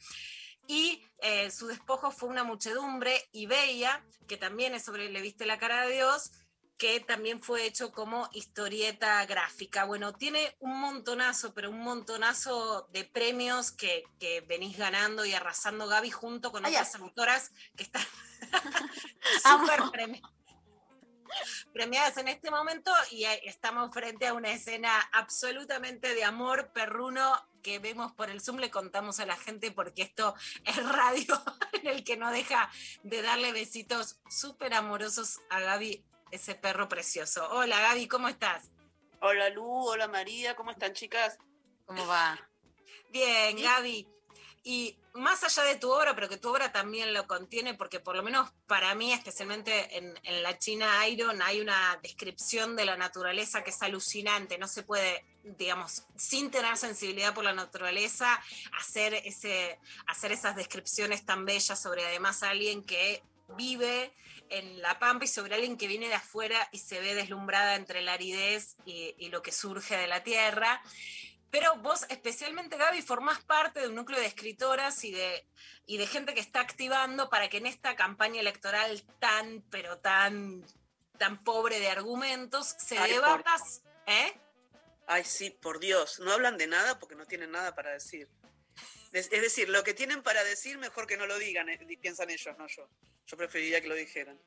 Y eh, su despojo fue una muchedumbre y Bella, que también es sobre Le viste la cara de Dios, que también fue hecho como historieta gráfica. Bueno, tiene un montonazo, pero un montonazo de premios que, que venís ganando y arrasando Gaby junto con Ay, otras ya. autoras que están [laughs] súper premi- premiadas en este momento y eh, estamos frente a una escena absolutamente de amor perruno que vemos por el Zoom, le contamos a la gente porque esto es radio [laughs] en el que no deja de darle besitos súper amorosos a Gaby, ese perro precioso. Hola Gaby, ¿cómo estás? Hola Lu, hola María, ¿cómo están chicas? ¿Cómo va? Bien, Gaby. Y más allá de tu obra, pero que tu obra también lo contiene, porque por lo menos para mí, especialmente en, la China Iron, hay una descripción de la naturaleza que es alucinante. No se puede, digamos, sin tener sensibilidad por la naturaleza, hacer, ese, hacer esas descripciones tan bellas sobre además alguien que vive en la pampa y sobre alguien que viene de afuera y se ve deslumbrada entre la aridez y lo que surge de la tierra. Pero vos, especialmente Gaby, formás parte de un núcleo de escritoras y de, y de gente que está activando para que en esta campaña electoral tan, pero tan, tan pobre de argumentos, se Ay, por- debatas. ¿Eh? Ay, sí, por Dios, no hablan de nada porque no tienen nada para decir. Es es decir, lo que tienen para decir, mejor que no lo digan, eh, piensan ellos, no yo. Yo preferiría que lo dijeran.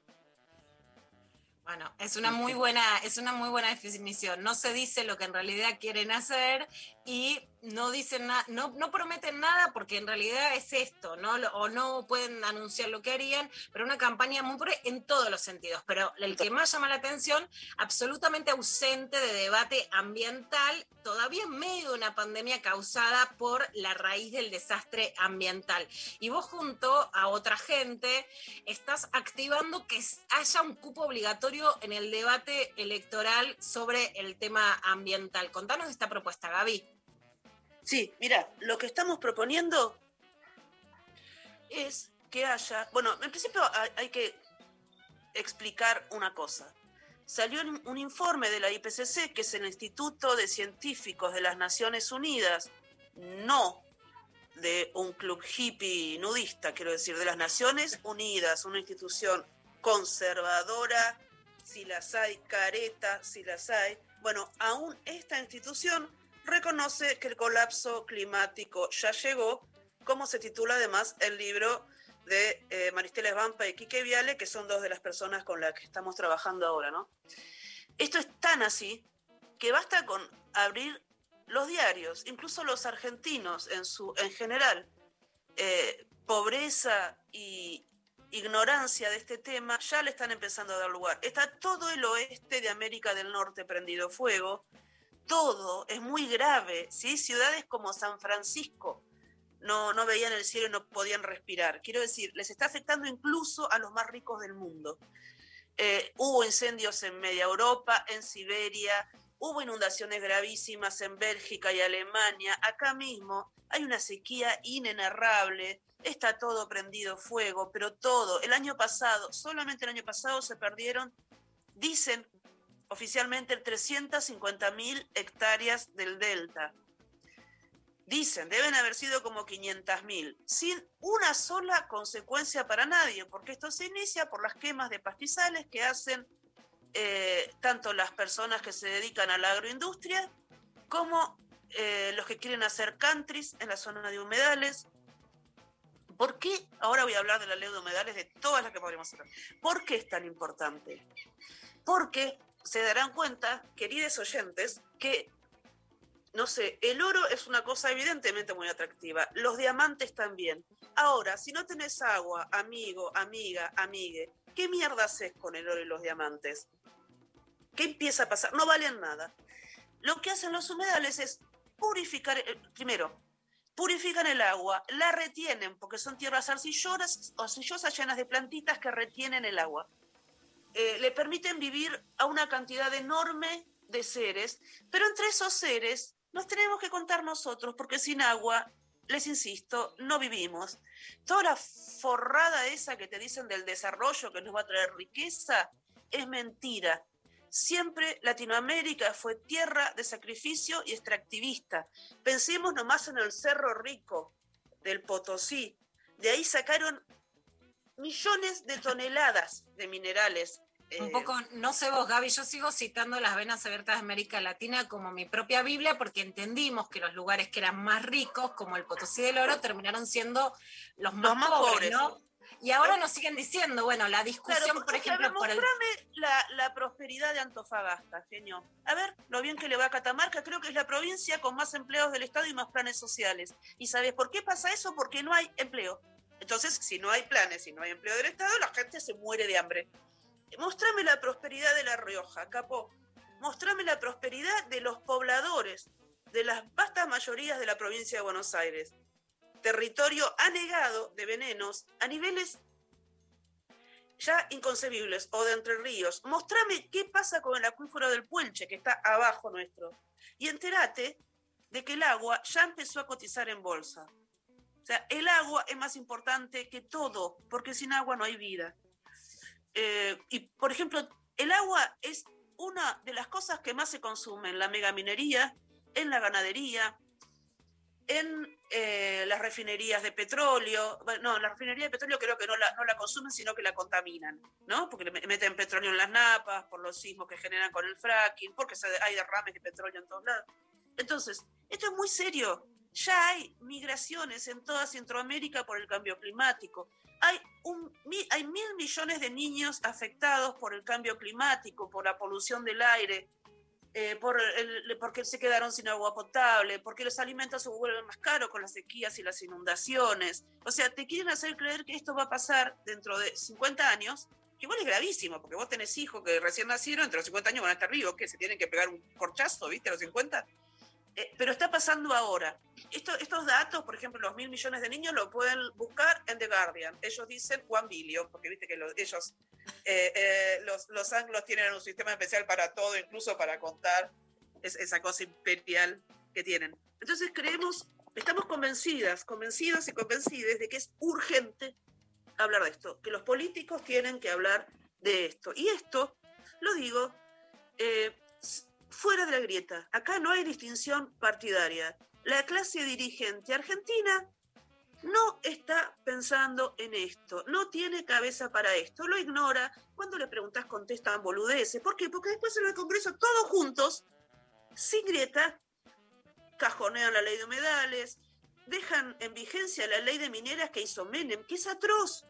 Bueno, es una muy buena, es una muy buena definición. No se dice lo que en realidad quieren hacer y no dicen nada, no, prometen nada porque en realidad es esto, ¿no? O no pueden anunciar lo que harían, pero una campaña muy pobre en todos los sentidos. Pero el que más llama la atención, absolutamente ausente de debate ambiental, todavía en medio de una pandemia causada por la raíz del desastre ambiental. Y vos junto a otra gente estás activando que haya un cupo obligatorio en el debate electoral sobre el tema ambiental. Contanos esta propuesta, Gaby. Sí, mira, lo que estamos proponiendo es que haya, bueno, en principio hay, que explicar una cosa. Salió un un informe de la IPCC, que es el Instituto de Científicos de las Naciones Unidas, no de un club hippie nudista, quiero decir, de las Naciones Unidas, una institución conservadora, si las hay, careta, si las hay. Bueno, aún esta institución reconoce que el colapso climático ya llegó, como se titula además el libro de eh, Maristela Esbampa y Quique Viale, que son dos de las personas con las que estamos trabajando ahora, ¿no? Esto es tan así que basta con abrir los diarios, incluso los argentinos en, su, en general, eh, pobreza y ignorancia de este tema, ya le están empezando a dar lugar. Está todo el oeste de América del Norte prendido fuego, todo es muy grave, ¿sí? Ciudades como San Francisco no, no veían el cielo y no podían respirar. Quiero decir, les está afectando incluso a los más ricos del mundo. Eh, hubo incendios en media Europa, en Siberia, hubo inundaciones gravísimas en Bélgica y Alemania. Acá mismo hay una sequía inenarrable, está todo prendido fuego, pero todo. El año pasado, solamente el año pasado se perdieron, dicen oficialmente, 350 mil hectáreas del delta. Dicen, deben haber sido como 500 mil, sin una sola consecuencia para nadie, porque esto se inicia por las quemas de pastizales que hacen eh, tanto las personas que se dedican a la agroindustria como eh, los que quieren hacer countries en la zona de humedales. ¿Por qué? Ahora voy a hablar de la ley de humedales, de todas las que podríamos hacer. ¿Por qué es tan importante? Porque se darán cuenta, queridos oyentes, que, no sé, el oro es una cosa evidentemente muy atractiva, los diamantes también. Ahora, si no tenés agua, amigo, amiga, amigue, ¿qué mierda haces con el oro y los diamantes? ¿Qué empieza a pasar? No valen nada. Lo que hacen los humedales es purificar, primero, purifican el agua, la retienen, porque son tierras arcillosas, arcillosas llenas de plantitas que retienen el agua. Eh, le permiten vivir a una cantidad enorme de seres, pero entre esos seres nos tenemos que contar nosotros, porque sin agua, les insisto, no vivimos. Toda la forrada esa que te dicen del desarrollo que nos va a traer riqueza es mentira. Siempre Latinoamérica fue tierra de sacrificio y extractivista. Pensemos nomás en el Cerro Rico del Potosí. De ahí sacaron millones de toneladas de minerales. Un eh, poco, no sé vos, Gaby, yo sigo citando las venas abiertas de América Latina como mi propia Biblia, porque entendimos que los lugares que eran más ricos, como el Potosí del Oro, terminaron siendo los más, más pobres, pobres. ¿no? Y ahora nos siguen diciendo, bueno, la discusión, Claro, por ejemplo, por el... mostrame la, la prosperidad de Antofagasta, genio. A ver, lo bien que le va a Catamarca, creo que es la provincia con más empleados del Estado y más planes sociales. ¿Y sabes por qué pasa eso? Porque no hay empleo. Entonces, si no hay planes, si no hay empleo del Estado, la gente se muere de hambre. Mostrame la prosperidad de La Rioja, capo. Mostrame la prosperidad de los pobladores, de las vastas mayorías de la provincia de Buenos Aires. Territorio anegado de venenos a niveles ya inconcebibles, o de Entre Ríos. Mostrame qué pasa con el acuífero del Puelche, que está abajo nuestro. Y entérate de que el agua ya empezó a cotizar en bolsa. O sea, el agua es más importante que todo, porque sin agua no hay vida. Eh, y, por ejemplo, el agua es una de las cosas que más se consume en la megaminería, en la ganadería, en eh, las refinerías de petróleo. Bueno, no, la refinería de petróleo creo que no la, no la consumen, sino que la contaminan, ¿no? Porque meten petróleo en las napas, por los sismos que generan con el fracking, porque hay derrames de petróleo en todos lados. Entonces, esto es muy serio. Ya hay migraciones en toda Centroamérica por el cambio climático. Hay, un, hay mil millones de niños afectados por el cambio climático, por la polución del aire, eh, por el- porque se quedaron sin agua potable, porque los alimentos se vuelven más caros con las sequías y las inundaciones. O sea, te quieren hacer creer que esto va a pasar dentro de 50 años, que igual es gravísimo, porque vos tenés hijos que recién nacieron, entre los 50 años van a estar vivos, que se tienen que pegar un corchazo, ¿viste? A los 50. Eh, pero está pasando ahora. Esto- estos datos, por ejemplo, los mil millones de niños, lo pueden buscar en The Guardian. Ellos dicen one billion, porque viste que los- ellos, eh, eh, los, los anglos tienen un sistema especial para todo, incluso para contar es- esa cosa imperial que tienen. Entonces creemos, estamos convencidas, convencidas y convencidas de que es urgente hablar de esto, que los políticos tienen que hablar de esto. Y esto, lo digo, eh, fuera de la grieta. Acá no hay distinción partidaria. La clase dirigente argentina no está pensando en esto, no tiene cabeza para esto, lo ignora. Cuando le preguntas contestan boludeces. ¿Por qué? Porque después en el Congreso todos juntos, sin grieta, cajonean la ley de humedales, dejan en vigencia la ley de mineras que hizo Menem, que es atroz.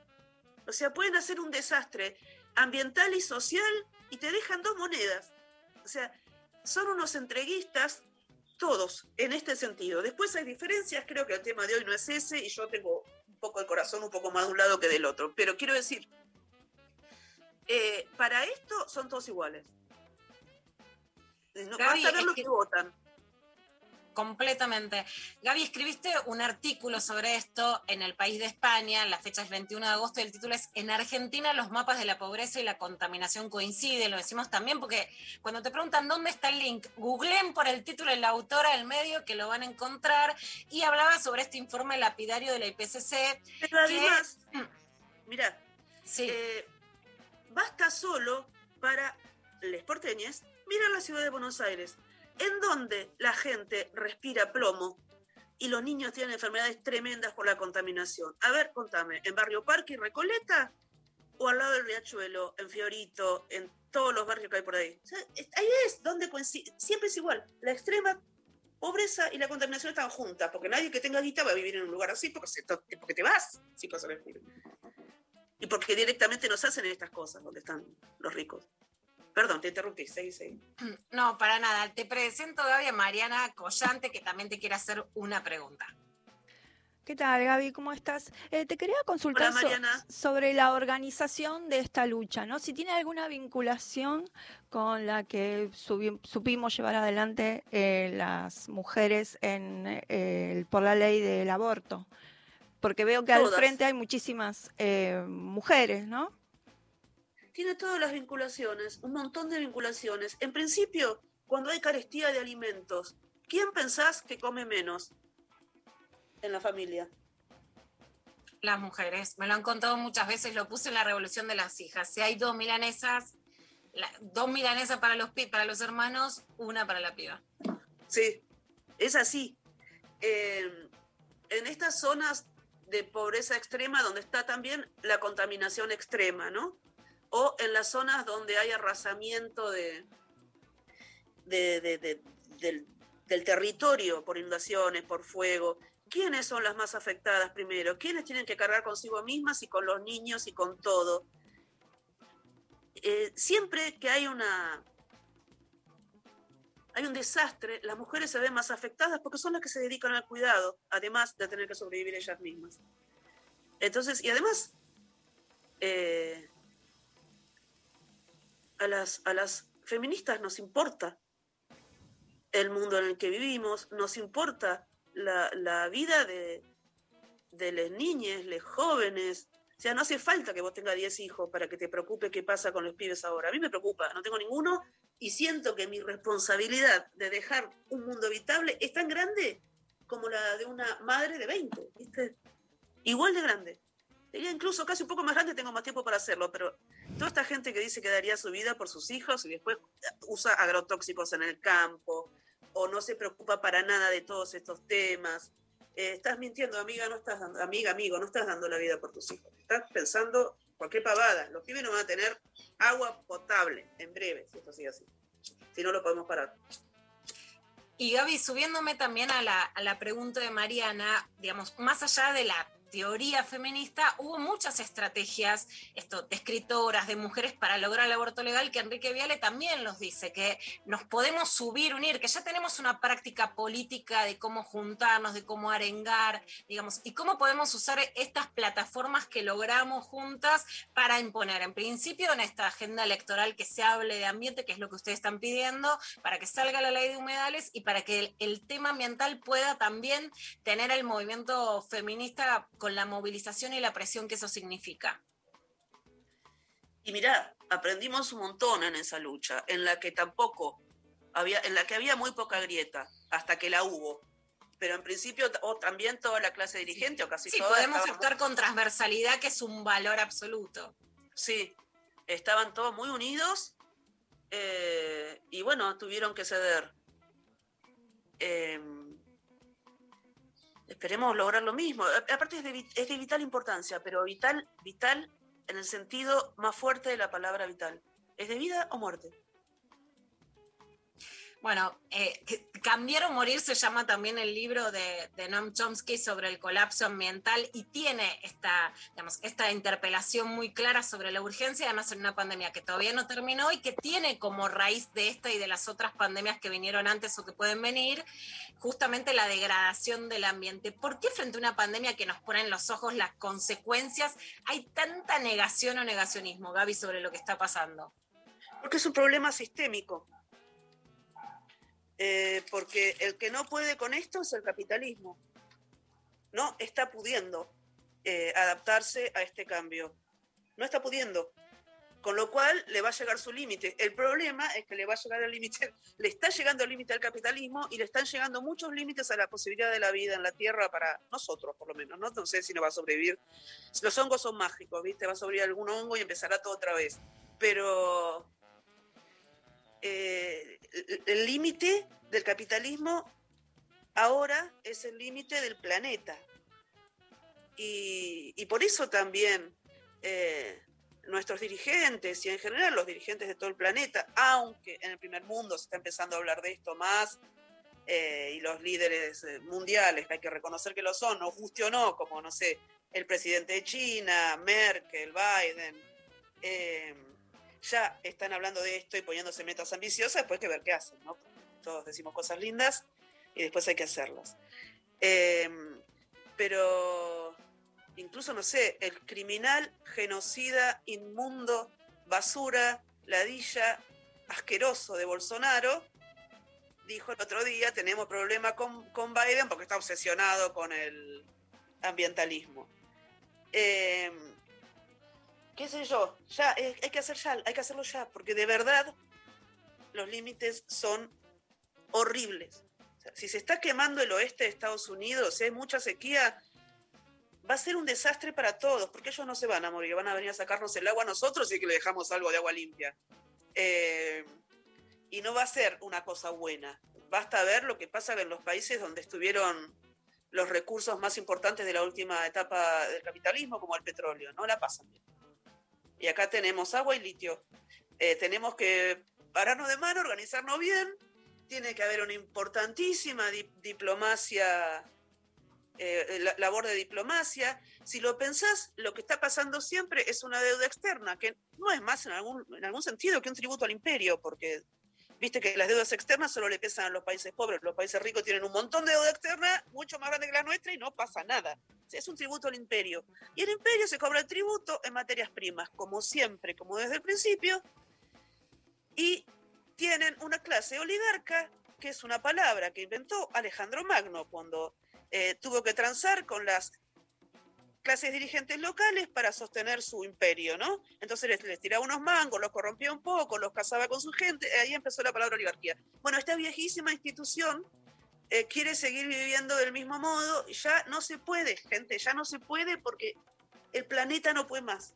O sea, pueden hacer un desastre ambiental y social y te dejan dos monedas. O sea, son unos entreguistas todos en este sentido. Después hay diferencias, creo que el tema de hoy no es ese y yo tengo un poco el corazón un poco más de un lado que del otro. Pero quiero decir, eh, para esto son todos iguales. No, Gaby, basta ver lo que- que votan. Completamente. Gaby, escribiste un artículo sobre esto en El País de España, la fecha es 21 de agosto, y el título es En Argentina los mapas de la pobreza y la contaminación coinciden, lo decimos también porque cuando te preguntan dónde está el link, googleen por el título de la autora del medio que lo van a encontrar, y hablaba sobre este informe lapidario de la IPCC. Pero que- además, [clears throat] mira, eh, basta solo para les porteñes mirar la ciudad de Buenos Aires, en donde la gente respira plomo y los niños tienen enfermedades tremendas por la contaminación. A ver, contame, ¿en Barrio Parque y Recoleta? ¿O al lado del Riachuelo, en Fiorito, en todos los barrios que hay por ahí? O sea, ahí es donde coincide, siempre es igual. La extrema pobreza y la contaminación están juntas, porque nadie que tenga guita va a vivir en un lugar así, porque, se porque te vas si pasa el. Y porque directamente nos hacen estas cosas donde están los ricos. Perdón, te interrumpí, seguí, seguí. [clears throat] No, para nada. Te presento, Gaby, a Mariana Collante, que también te quiere hacer una pregunta. ¿Qué tal, Gaby? ¿Cómo estás? Eh, te quería consultar Hola, so- Mariana. sobre la organización de esta lucha, ¿no? Si tiene alguna vinculación con la que supimos llevar adelante eh, las mujeres en, eh, el- por la ley del aborto. Porque veo que al frente hay muchísimas eh, mujeres, ¿no? Tiene todas las vinculaciones, un montón de vinculaciones. En principio, cuando hay carestía de alimentos, ¿quién pensás que come menos en la familia? Las mujeres, me lo han contado muchas veces, lo puse en la revolución de las hijas. Si hay dos milanesas, la- dos milanesas para los, para los hermanos, una para la piba. Sí, es así. Eh, en estas zonas de pobreza extrema, donde está también la contaminación extrema, ¿no? O en las zonas donde hay arrasamiento de, de- de- de- del, del territorio por inundaciones, por fuego. ¿Quiénes son las más afectadas primero? ¿Quiénes tienen que cargar consigo mismas y con los niños y con todo? Eh, siempre que hay una, hay un desastre, las mujeres se ven más afectadas porque son las que se dedican al cuidado, además de tener que sobrevivir ellas mismas. Entonces, y además, eh, a, las, a las feministas nos importa el mundo en el que vivimos, nos importa la, la vida de, de las niñas, los jóvenes. O sea, no hace falta que vos tengas 10 hijos para que te preocupe qué pasa con los pibes ahora. A mí me preocupa, no tengo ninguno y siento que mi responsabilidad de dejar un mundo habitable es tan grande como la de una madre de 20, ¿viste? Igual de grande. Diría incluso casi un poco más grande, tengo más tiempo para hacerlo, pero toda esta gente que dice que daría su vida por sus hijos y después usa agrotóxicos en el campo o no se preocupa para nada de todos estos temas. Eh, estás mintiendo, amiga, no estás dando, amiga, amigo, no estás dando la vida por tus hijos. Estás pensando cualquier pavada. Los pibes no van a tener agua potable en breve, si esto sigue así. Si no lo podemos parar. Y Gaby, subiéndome también a la pregunta de Mariana, digamos, más allá de la teoría feminista, hubo muchas estrategias esto, de escritoras, de mujeres para lograr el aborto legal, que Enrique Viale también los dice, que nos podemos subir, unir, que ya tenemos una práctica política de cómo juntarnos, de cómo arengar, digamos, y cómo podemos usar estas plataformas que logramos juntas para imponer, en principio, en esta agenda electoral que se hable de ambiente, que es lo que ustedes están pidiendo, para que salga la ley de humedales y para que el, el tema ambiental pueda también tener el movimiento feminista con la movilización y la presión que eso significa. Y mirá, aprendimos un montón en esa lucha, en la que tampoco había, en la que había muy poca grieta, hasta que la hubo. Pero en principio, o también toda la clase dirigente, o casi Sí, toda. podemos actuar con transversalidad, que es un valor absoluto. Sí, estaban todos muy unidos eh, y bueno, tuvieron que ceder. Eh, esperemos lograr lo mismo. Aparte es de, es de vital importancia, pero vital, vital en el sentido más fuerte de la palabra vital. ¿Es de vida o muerte? Bueno, eh, Cambiar o Morir se llama también el libro de, de Noam Chomsky sobre el colapso ambiental y tiene esta, digamos, esta interpelación muy clara sobre la urgencia, además en una pandemia que todavía no terminó y que tiene como raíz de esta y de las otras pandemias que vinieron antes o que pueden venir, justamente la degradación del ambiente. ¿Por qué frente a una pandemia que nos pone en los ojos las consecuencias hay tanta negación o negacionismo, Gaby, sobre lo que está pasando? Porque es un problema sistémico. Eh, porque el que no puede con esto es el capitalismo. No está pudiendo eh, adaptarse a este cambio. No está pudiendo. Con lo cual le va a llegar su límite. El problema es que le va a llegar el límite, [laughs] le está llegando el límite al capitalismo y le están llegando muchos límites a la posibilidad de la vida en la Tierra para nosotros, por lo menos. No, no sé si no va a sobrevivir. Los hongos son mágicos, ¿viste? Va a sobrevivir algún hongo y empezará todo otra vez. Pero eh, el- límite del capitalismo ahora es el límite del planeta. Y, y por eso también eh, nuestros dirigentes y en general los dirigentes de todo el planeta, aunque en el primer mundo se está empezando a hablar de esto más, eh, y los líderes eh, mundiales, hay que reconocer que lo son, no guste o no, como, no sé, el presidente de China, Merkel, Biden, eh, ya están hablando de esto y poniéndose metas ambiciosas, después que ver qué hacen, ¿no? Todos decimos cosas lindas y después hay que hacerlas. Eh, pero incluso, no sé, el criminal, genocida, inmundo, basura, ladilla, asqueroso de Bolsonaro, dijo el otro día, tenemos problema con, con Biden porque está obsesionado con el ambientalismo. Eh, qué sé yo, ya, eh, hay que hacer ya, hay que hacerlo ya, porque de verdad los límites son horribles. O sea, si se está quemando el oeste de Estados Unidos, si hay mucha sequía, va a ser un desastre para todos, porque ellos no se van a morir, van a venir a sacarnos el agua a nosotros y que le dejamos algo de agua limpia. Eh, y no va a ser una cosa buena. Basta ver lo que pasa en los países donde estuvieron los recursos más importantes de la última etapa del capitalismo, como el petróleo, no la pasan bien. Y acá tenemos agua y litio. Eh, tenemos que pararnos de mano, organizarnos bien. Tiene que haber una importantísima di- diplomacia, eh, la- labor de diplomacia. Si lo pensás, lo que está pasando siempre es una deuda externa, que no es más en algún, en algún sentido que un tributo al imperio, porque viste que las deudas externas solo le pesan a los países pobres. Los países ricos tienen un montón de deuda externa, mucho más grande que la nuestra, y no pasa nada. Es un tributo al imperio. Y el imperio se cobra el tributo en materias primas, como siempre, como desde el principio, y tienen una clase oligarca, que es una palabra que inventó Alejandro Magno cuando eh, tuvo que transar con las clases dirigentes locales para sostener su imperio, ¿no? Entonces les, les tiraba unos mangos, los corrompía un poco, los casaba con su gente, ahí empezó la palabra oligarquía. Bueno, esta viejísima institución eh, quiere seguir viviendo del mismo modo, ya no se puede, gente, ya no se puede porque el planeta no puede más.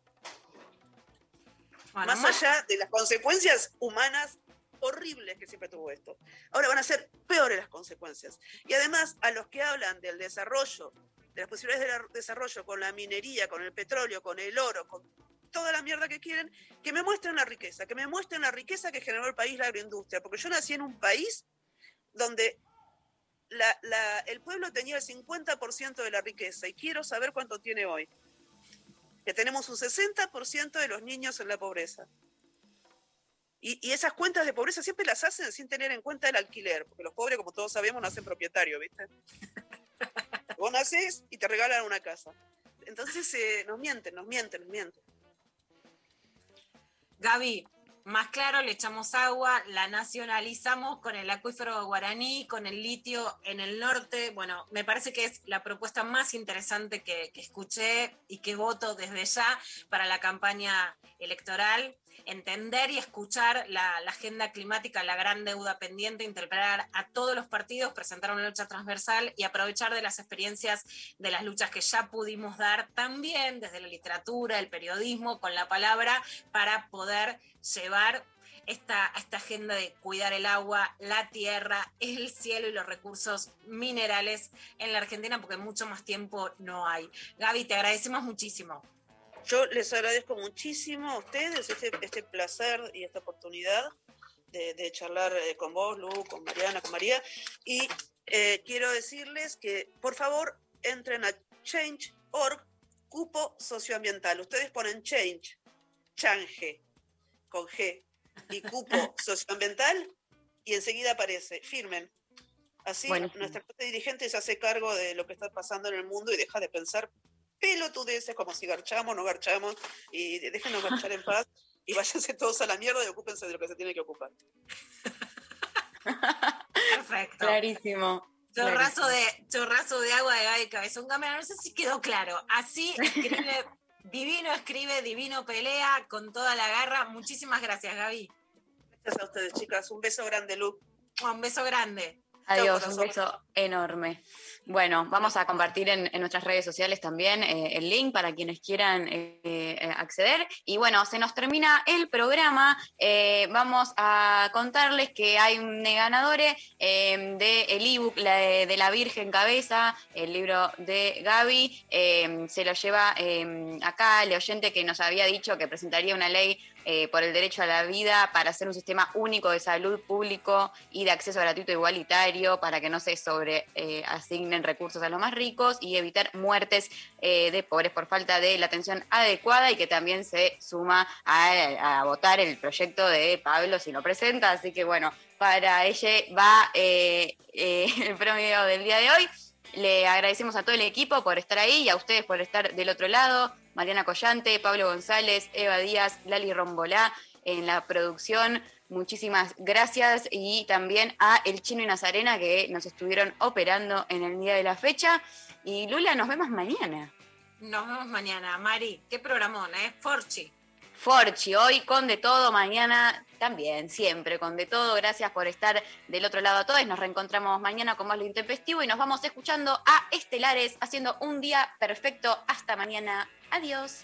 Bueno, más más- allá de las consecuencias humanas horribles que siempre tuvo esto. Ahora van a ser peores las consecuencias. Y además, a los que hablan del desarrollo, de las posibilidades de desarrollo con la minería, con el petróleo, con el oro, con toda la mierda que quieren, que me muestren la riqueza, que me muestren la riqueza que generó el país, la agroindustria. Porque yo nací en un país donde la- el pueblo tenía el 50% de la riqueza y quiero saber cuánto tiene hoy. Que tenemos un 60% de los niños en la pobreza. Y, esas cuentas de pobreza siempre las hacen sin tener en cuenta el alquiler, porque los pobres, como todos sabemos, nacen propietarios, ¿viste? Vos naces y te regalan una casa. Entonces eh, nos mienten, nos mienten, nos mienten. Gaby, más claro, le echamos agua, la nacionalizamos con el acuífero guaraní, con el litio en el norte. Bueno, me parece que es la propuesta más interesante que escuché y que voto desde ya para la campaña electoral. Entender y escuchar la, agenda climática, la gran deuda pendiente, interpelar a todos los partidos, presentar una lucha transversal y aprovechar de las experiencias de las luchas que ya pudimos dar también desde la literatura, el periodismo, con la palabra, para poder llevar esta, esta agenda de cuidar el agua, la tierra, el cielo y los recursos minerales en la Argentina, porque mucho más tiempo no hay. Gaby, te agradecemos muchísimo. Yo les agradezco muchísimo a ustedes este, este placer y esta oportunidad de, de charlar eh, con vos, Lu, con Mariana, con María. Y eh, quiero decirles que, por favor, entren a change.org, cupo socioambiental. Ustedes ponen change, change, con G, y cupo [laughs] socioambiental, y enseguida aparece. Firmen. Así nuestra clase dirigente se hace cargo de lo que está pasando en el mundo y deja de pensar pelotudeces como si garchamos o no garchamos y déjenos garchar en paz y váyanse todos a la mierda y ocúpense de lo que se tiene que ocupar. Perfecto. Clarísimo. Chorrazo de, chorrazo de agua de Gaby Cabezón Cámara. No sé si quedó claro. Así escribe, [laughs] divino escribe, divino pelea, con toda la garra. Muchísimas gracias, Gaby. Gracias a ustedes, chicas. Un beso grande, Lu. Un beso grande. Adiós, un beso enorme. Bueno, vamos a compartir en, en nuestras redes sociales también eh, el link para quienes quieran eh, eh, acceder. Y bueno, se nos termina el programa. Eh, vamos a contarles que hay un ganador del ebook la de, de la Virgen Cabeza, el libro de Gaby. Eh, se lo lleva eh, acá el oyente que nos había dicho que presentaría una ley eh, por el derecho a la vida para hacer un sistema único de salud público y de acceso gratuito igualitario para que no se sobre eh, asignen recursos a los más ricos y evitar muertes eh, de pobres por falta de la atención adecuada y que también se suma a, a votar el proyecto de Pablo si lo presenta. Así que bueno, para ella va eh, eh, [laughs] el premio del día de hoy. Le agradecemos a todo el equipo por estar ahí y a ustedes por estar del otro lado. Mariana Collante, Pablo González, Eva Díaz, Lali Rombolá en la producción. Muchísimas gracias y también a El Chino y Nazarena que nos estuvieron operando en el día de la fecha. Y Lula, nos vemos mañana. Nos vemos mañana. Mari, qué programón, ¿eh? Forchi. Forchi, hoy con de todo, mañana también, siempre con de todo. Gracias por estar del otro lado a todos. Nos reencontramos mañana con más lo intempestivo y nos vamos escuchando a Estelares haciendo un día perfecto. Hasta mañana. Adiós.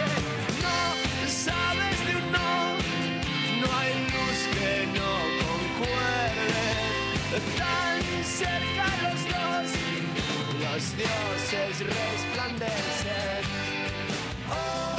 cerca los dos, los dioses resplandecen. Oh.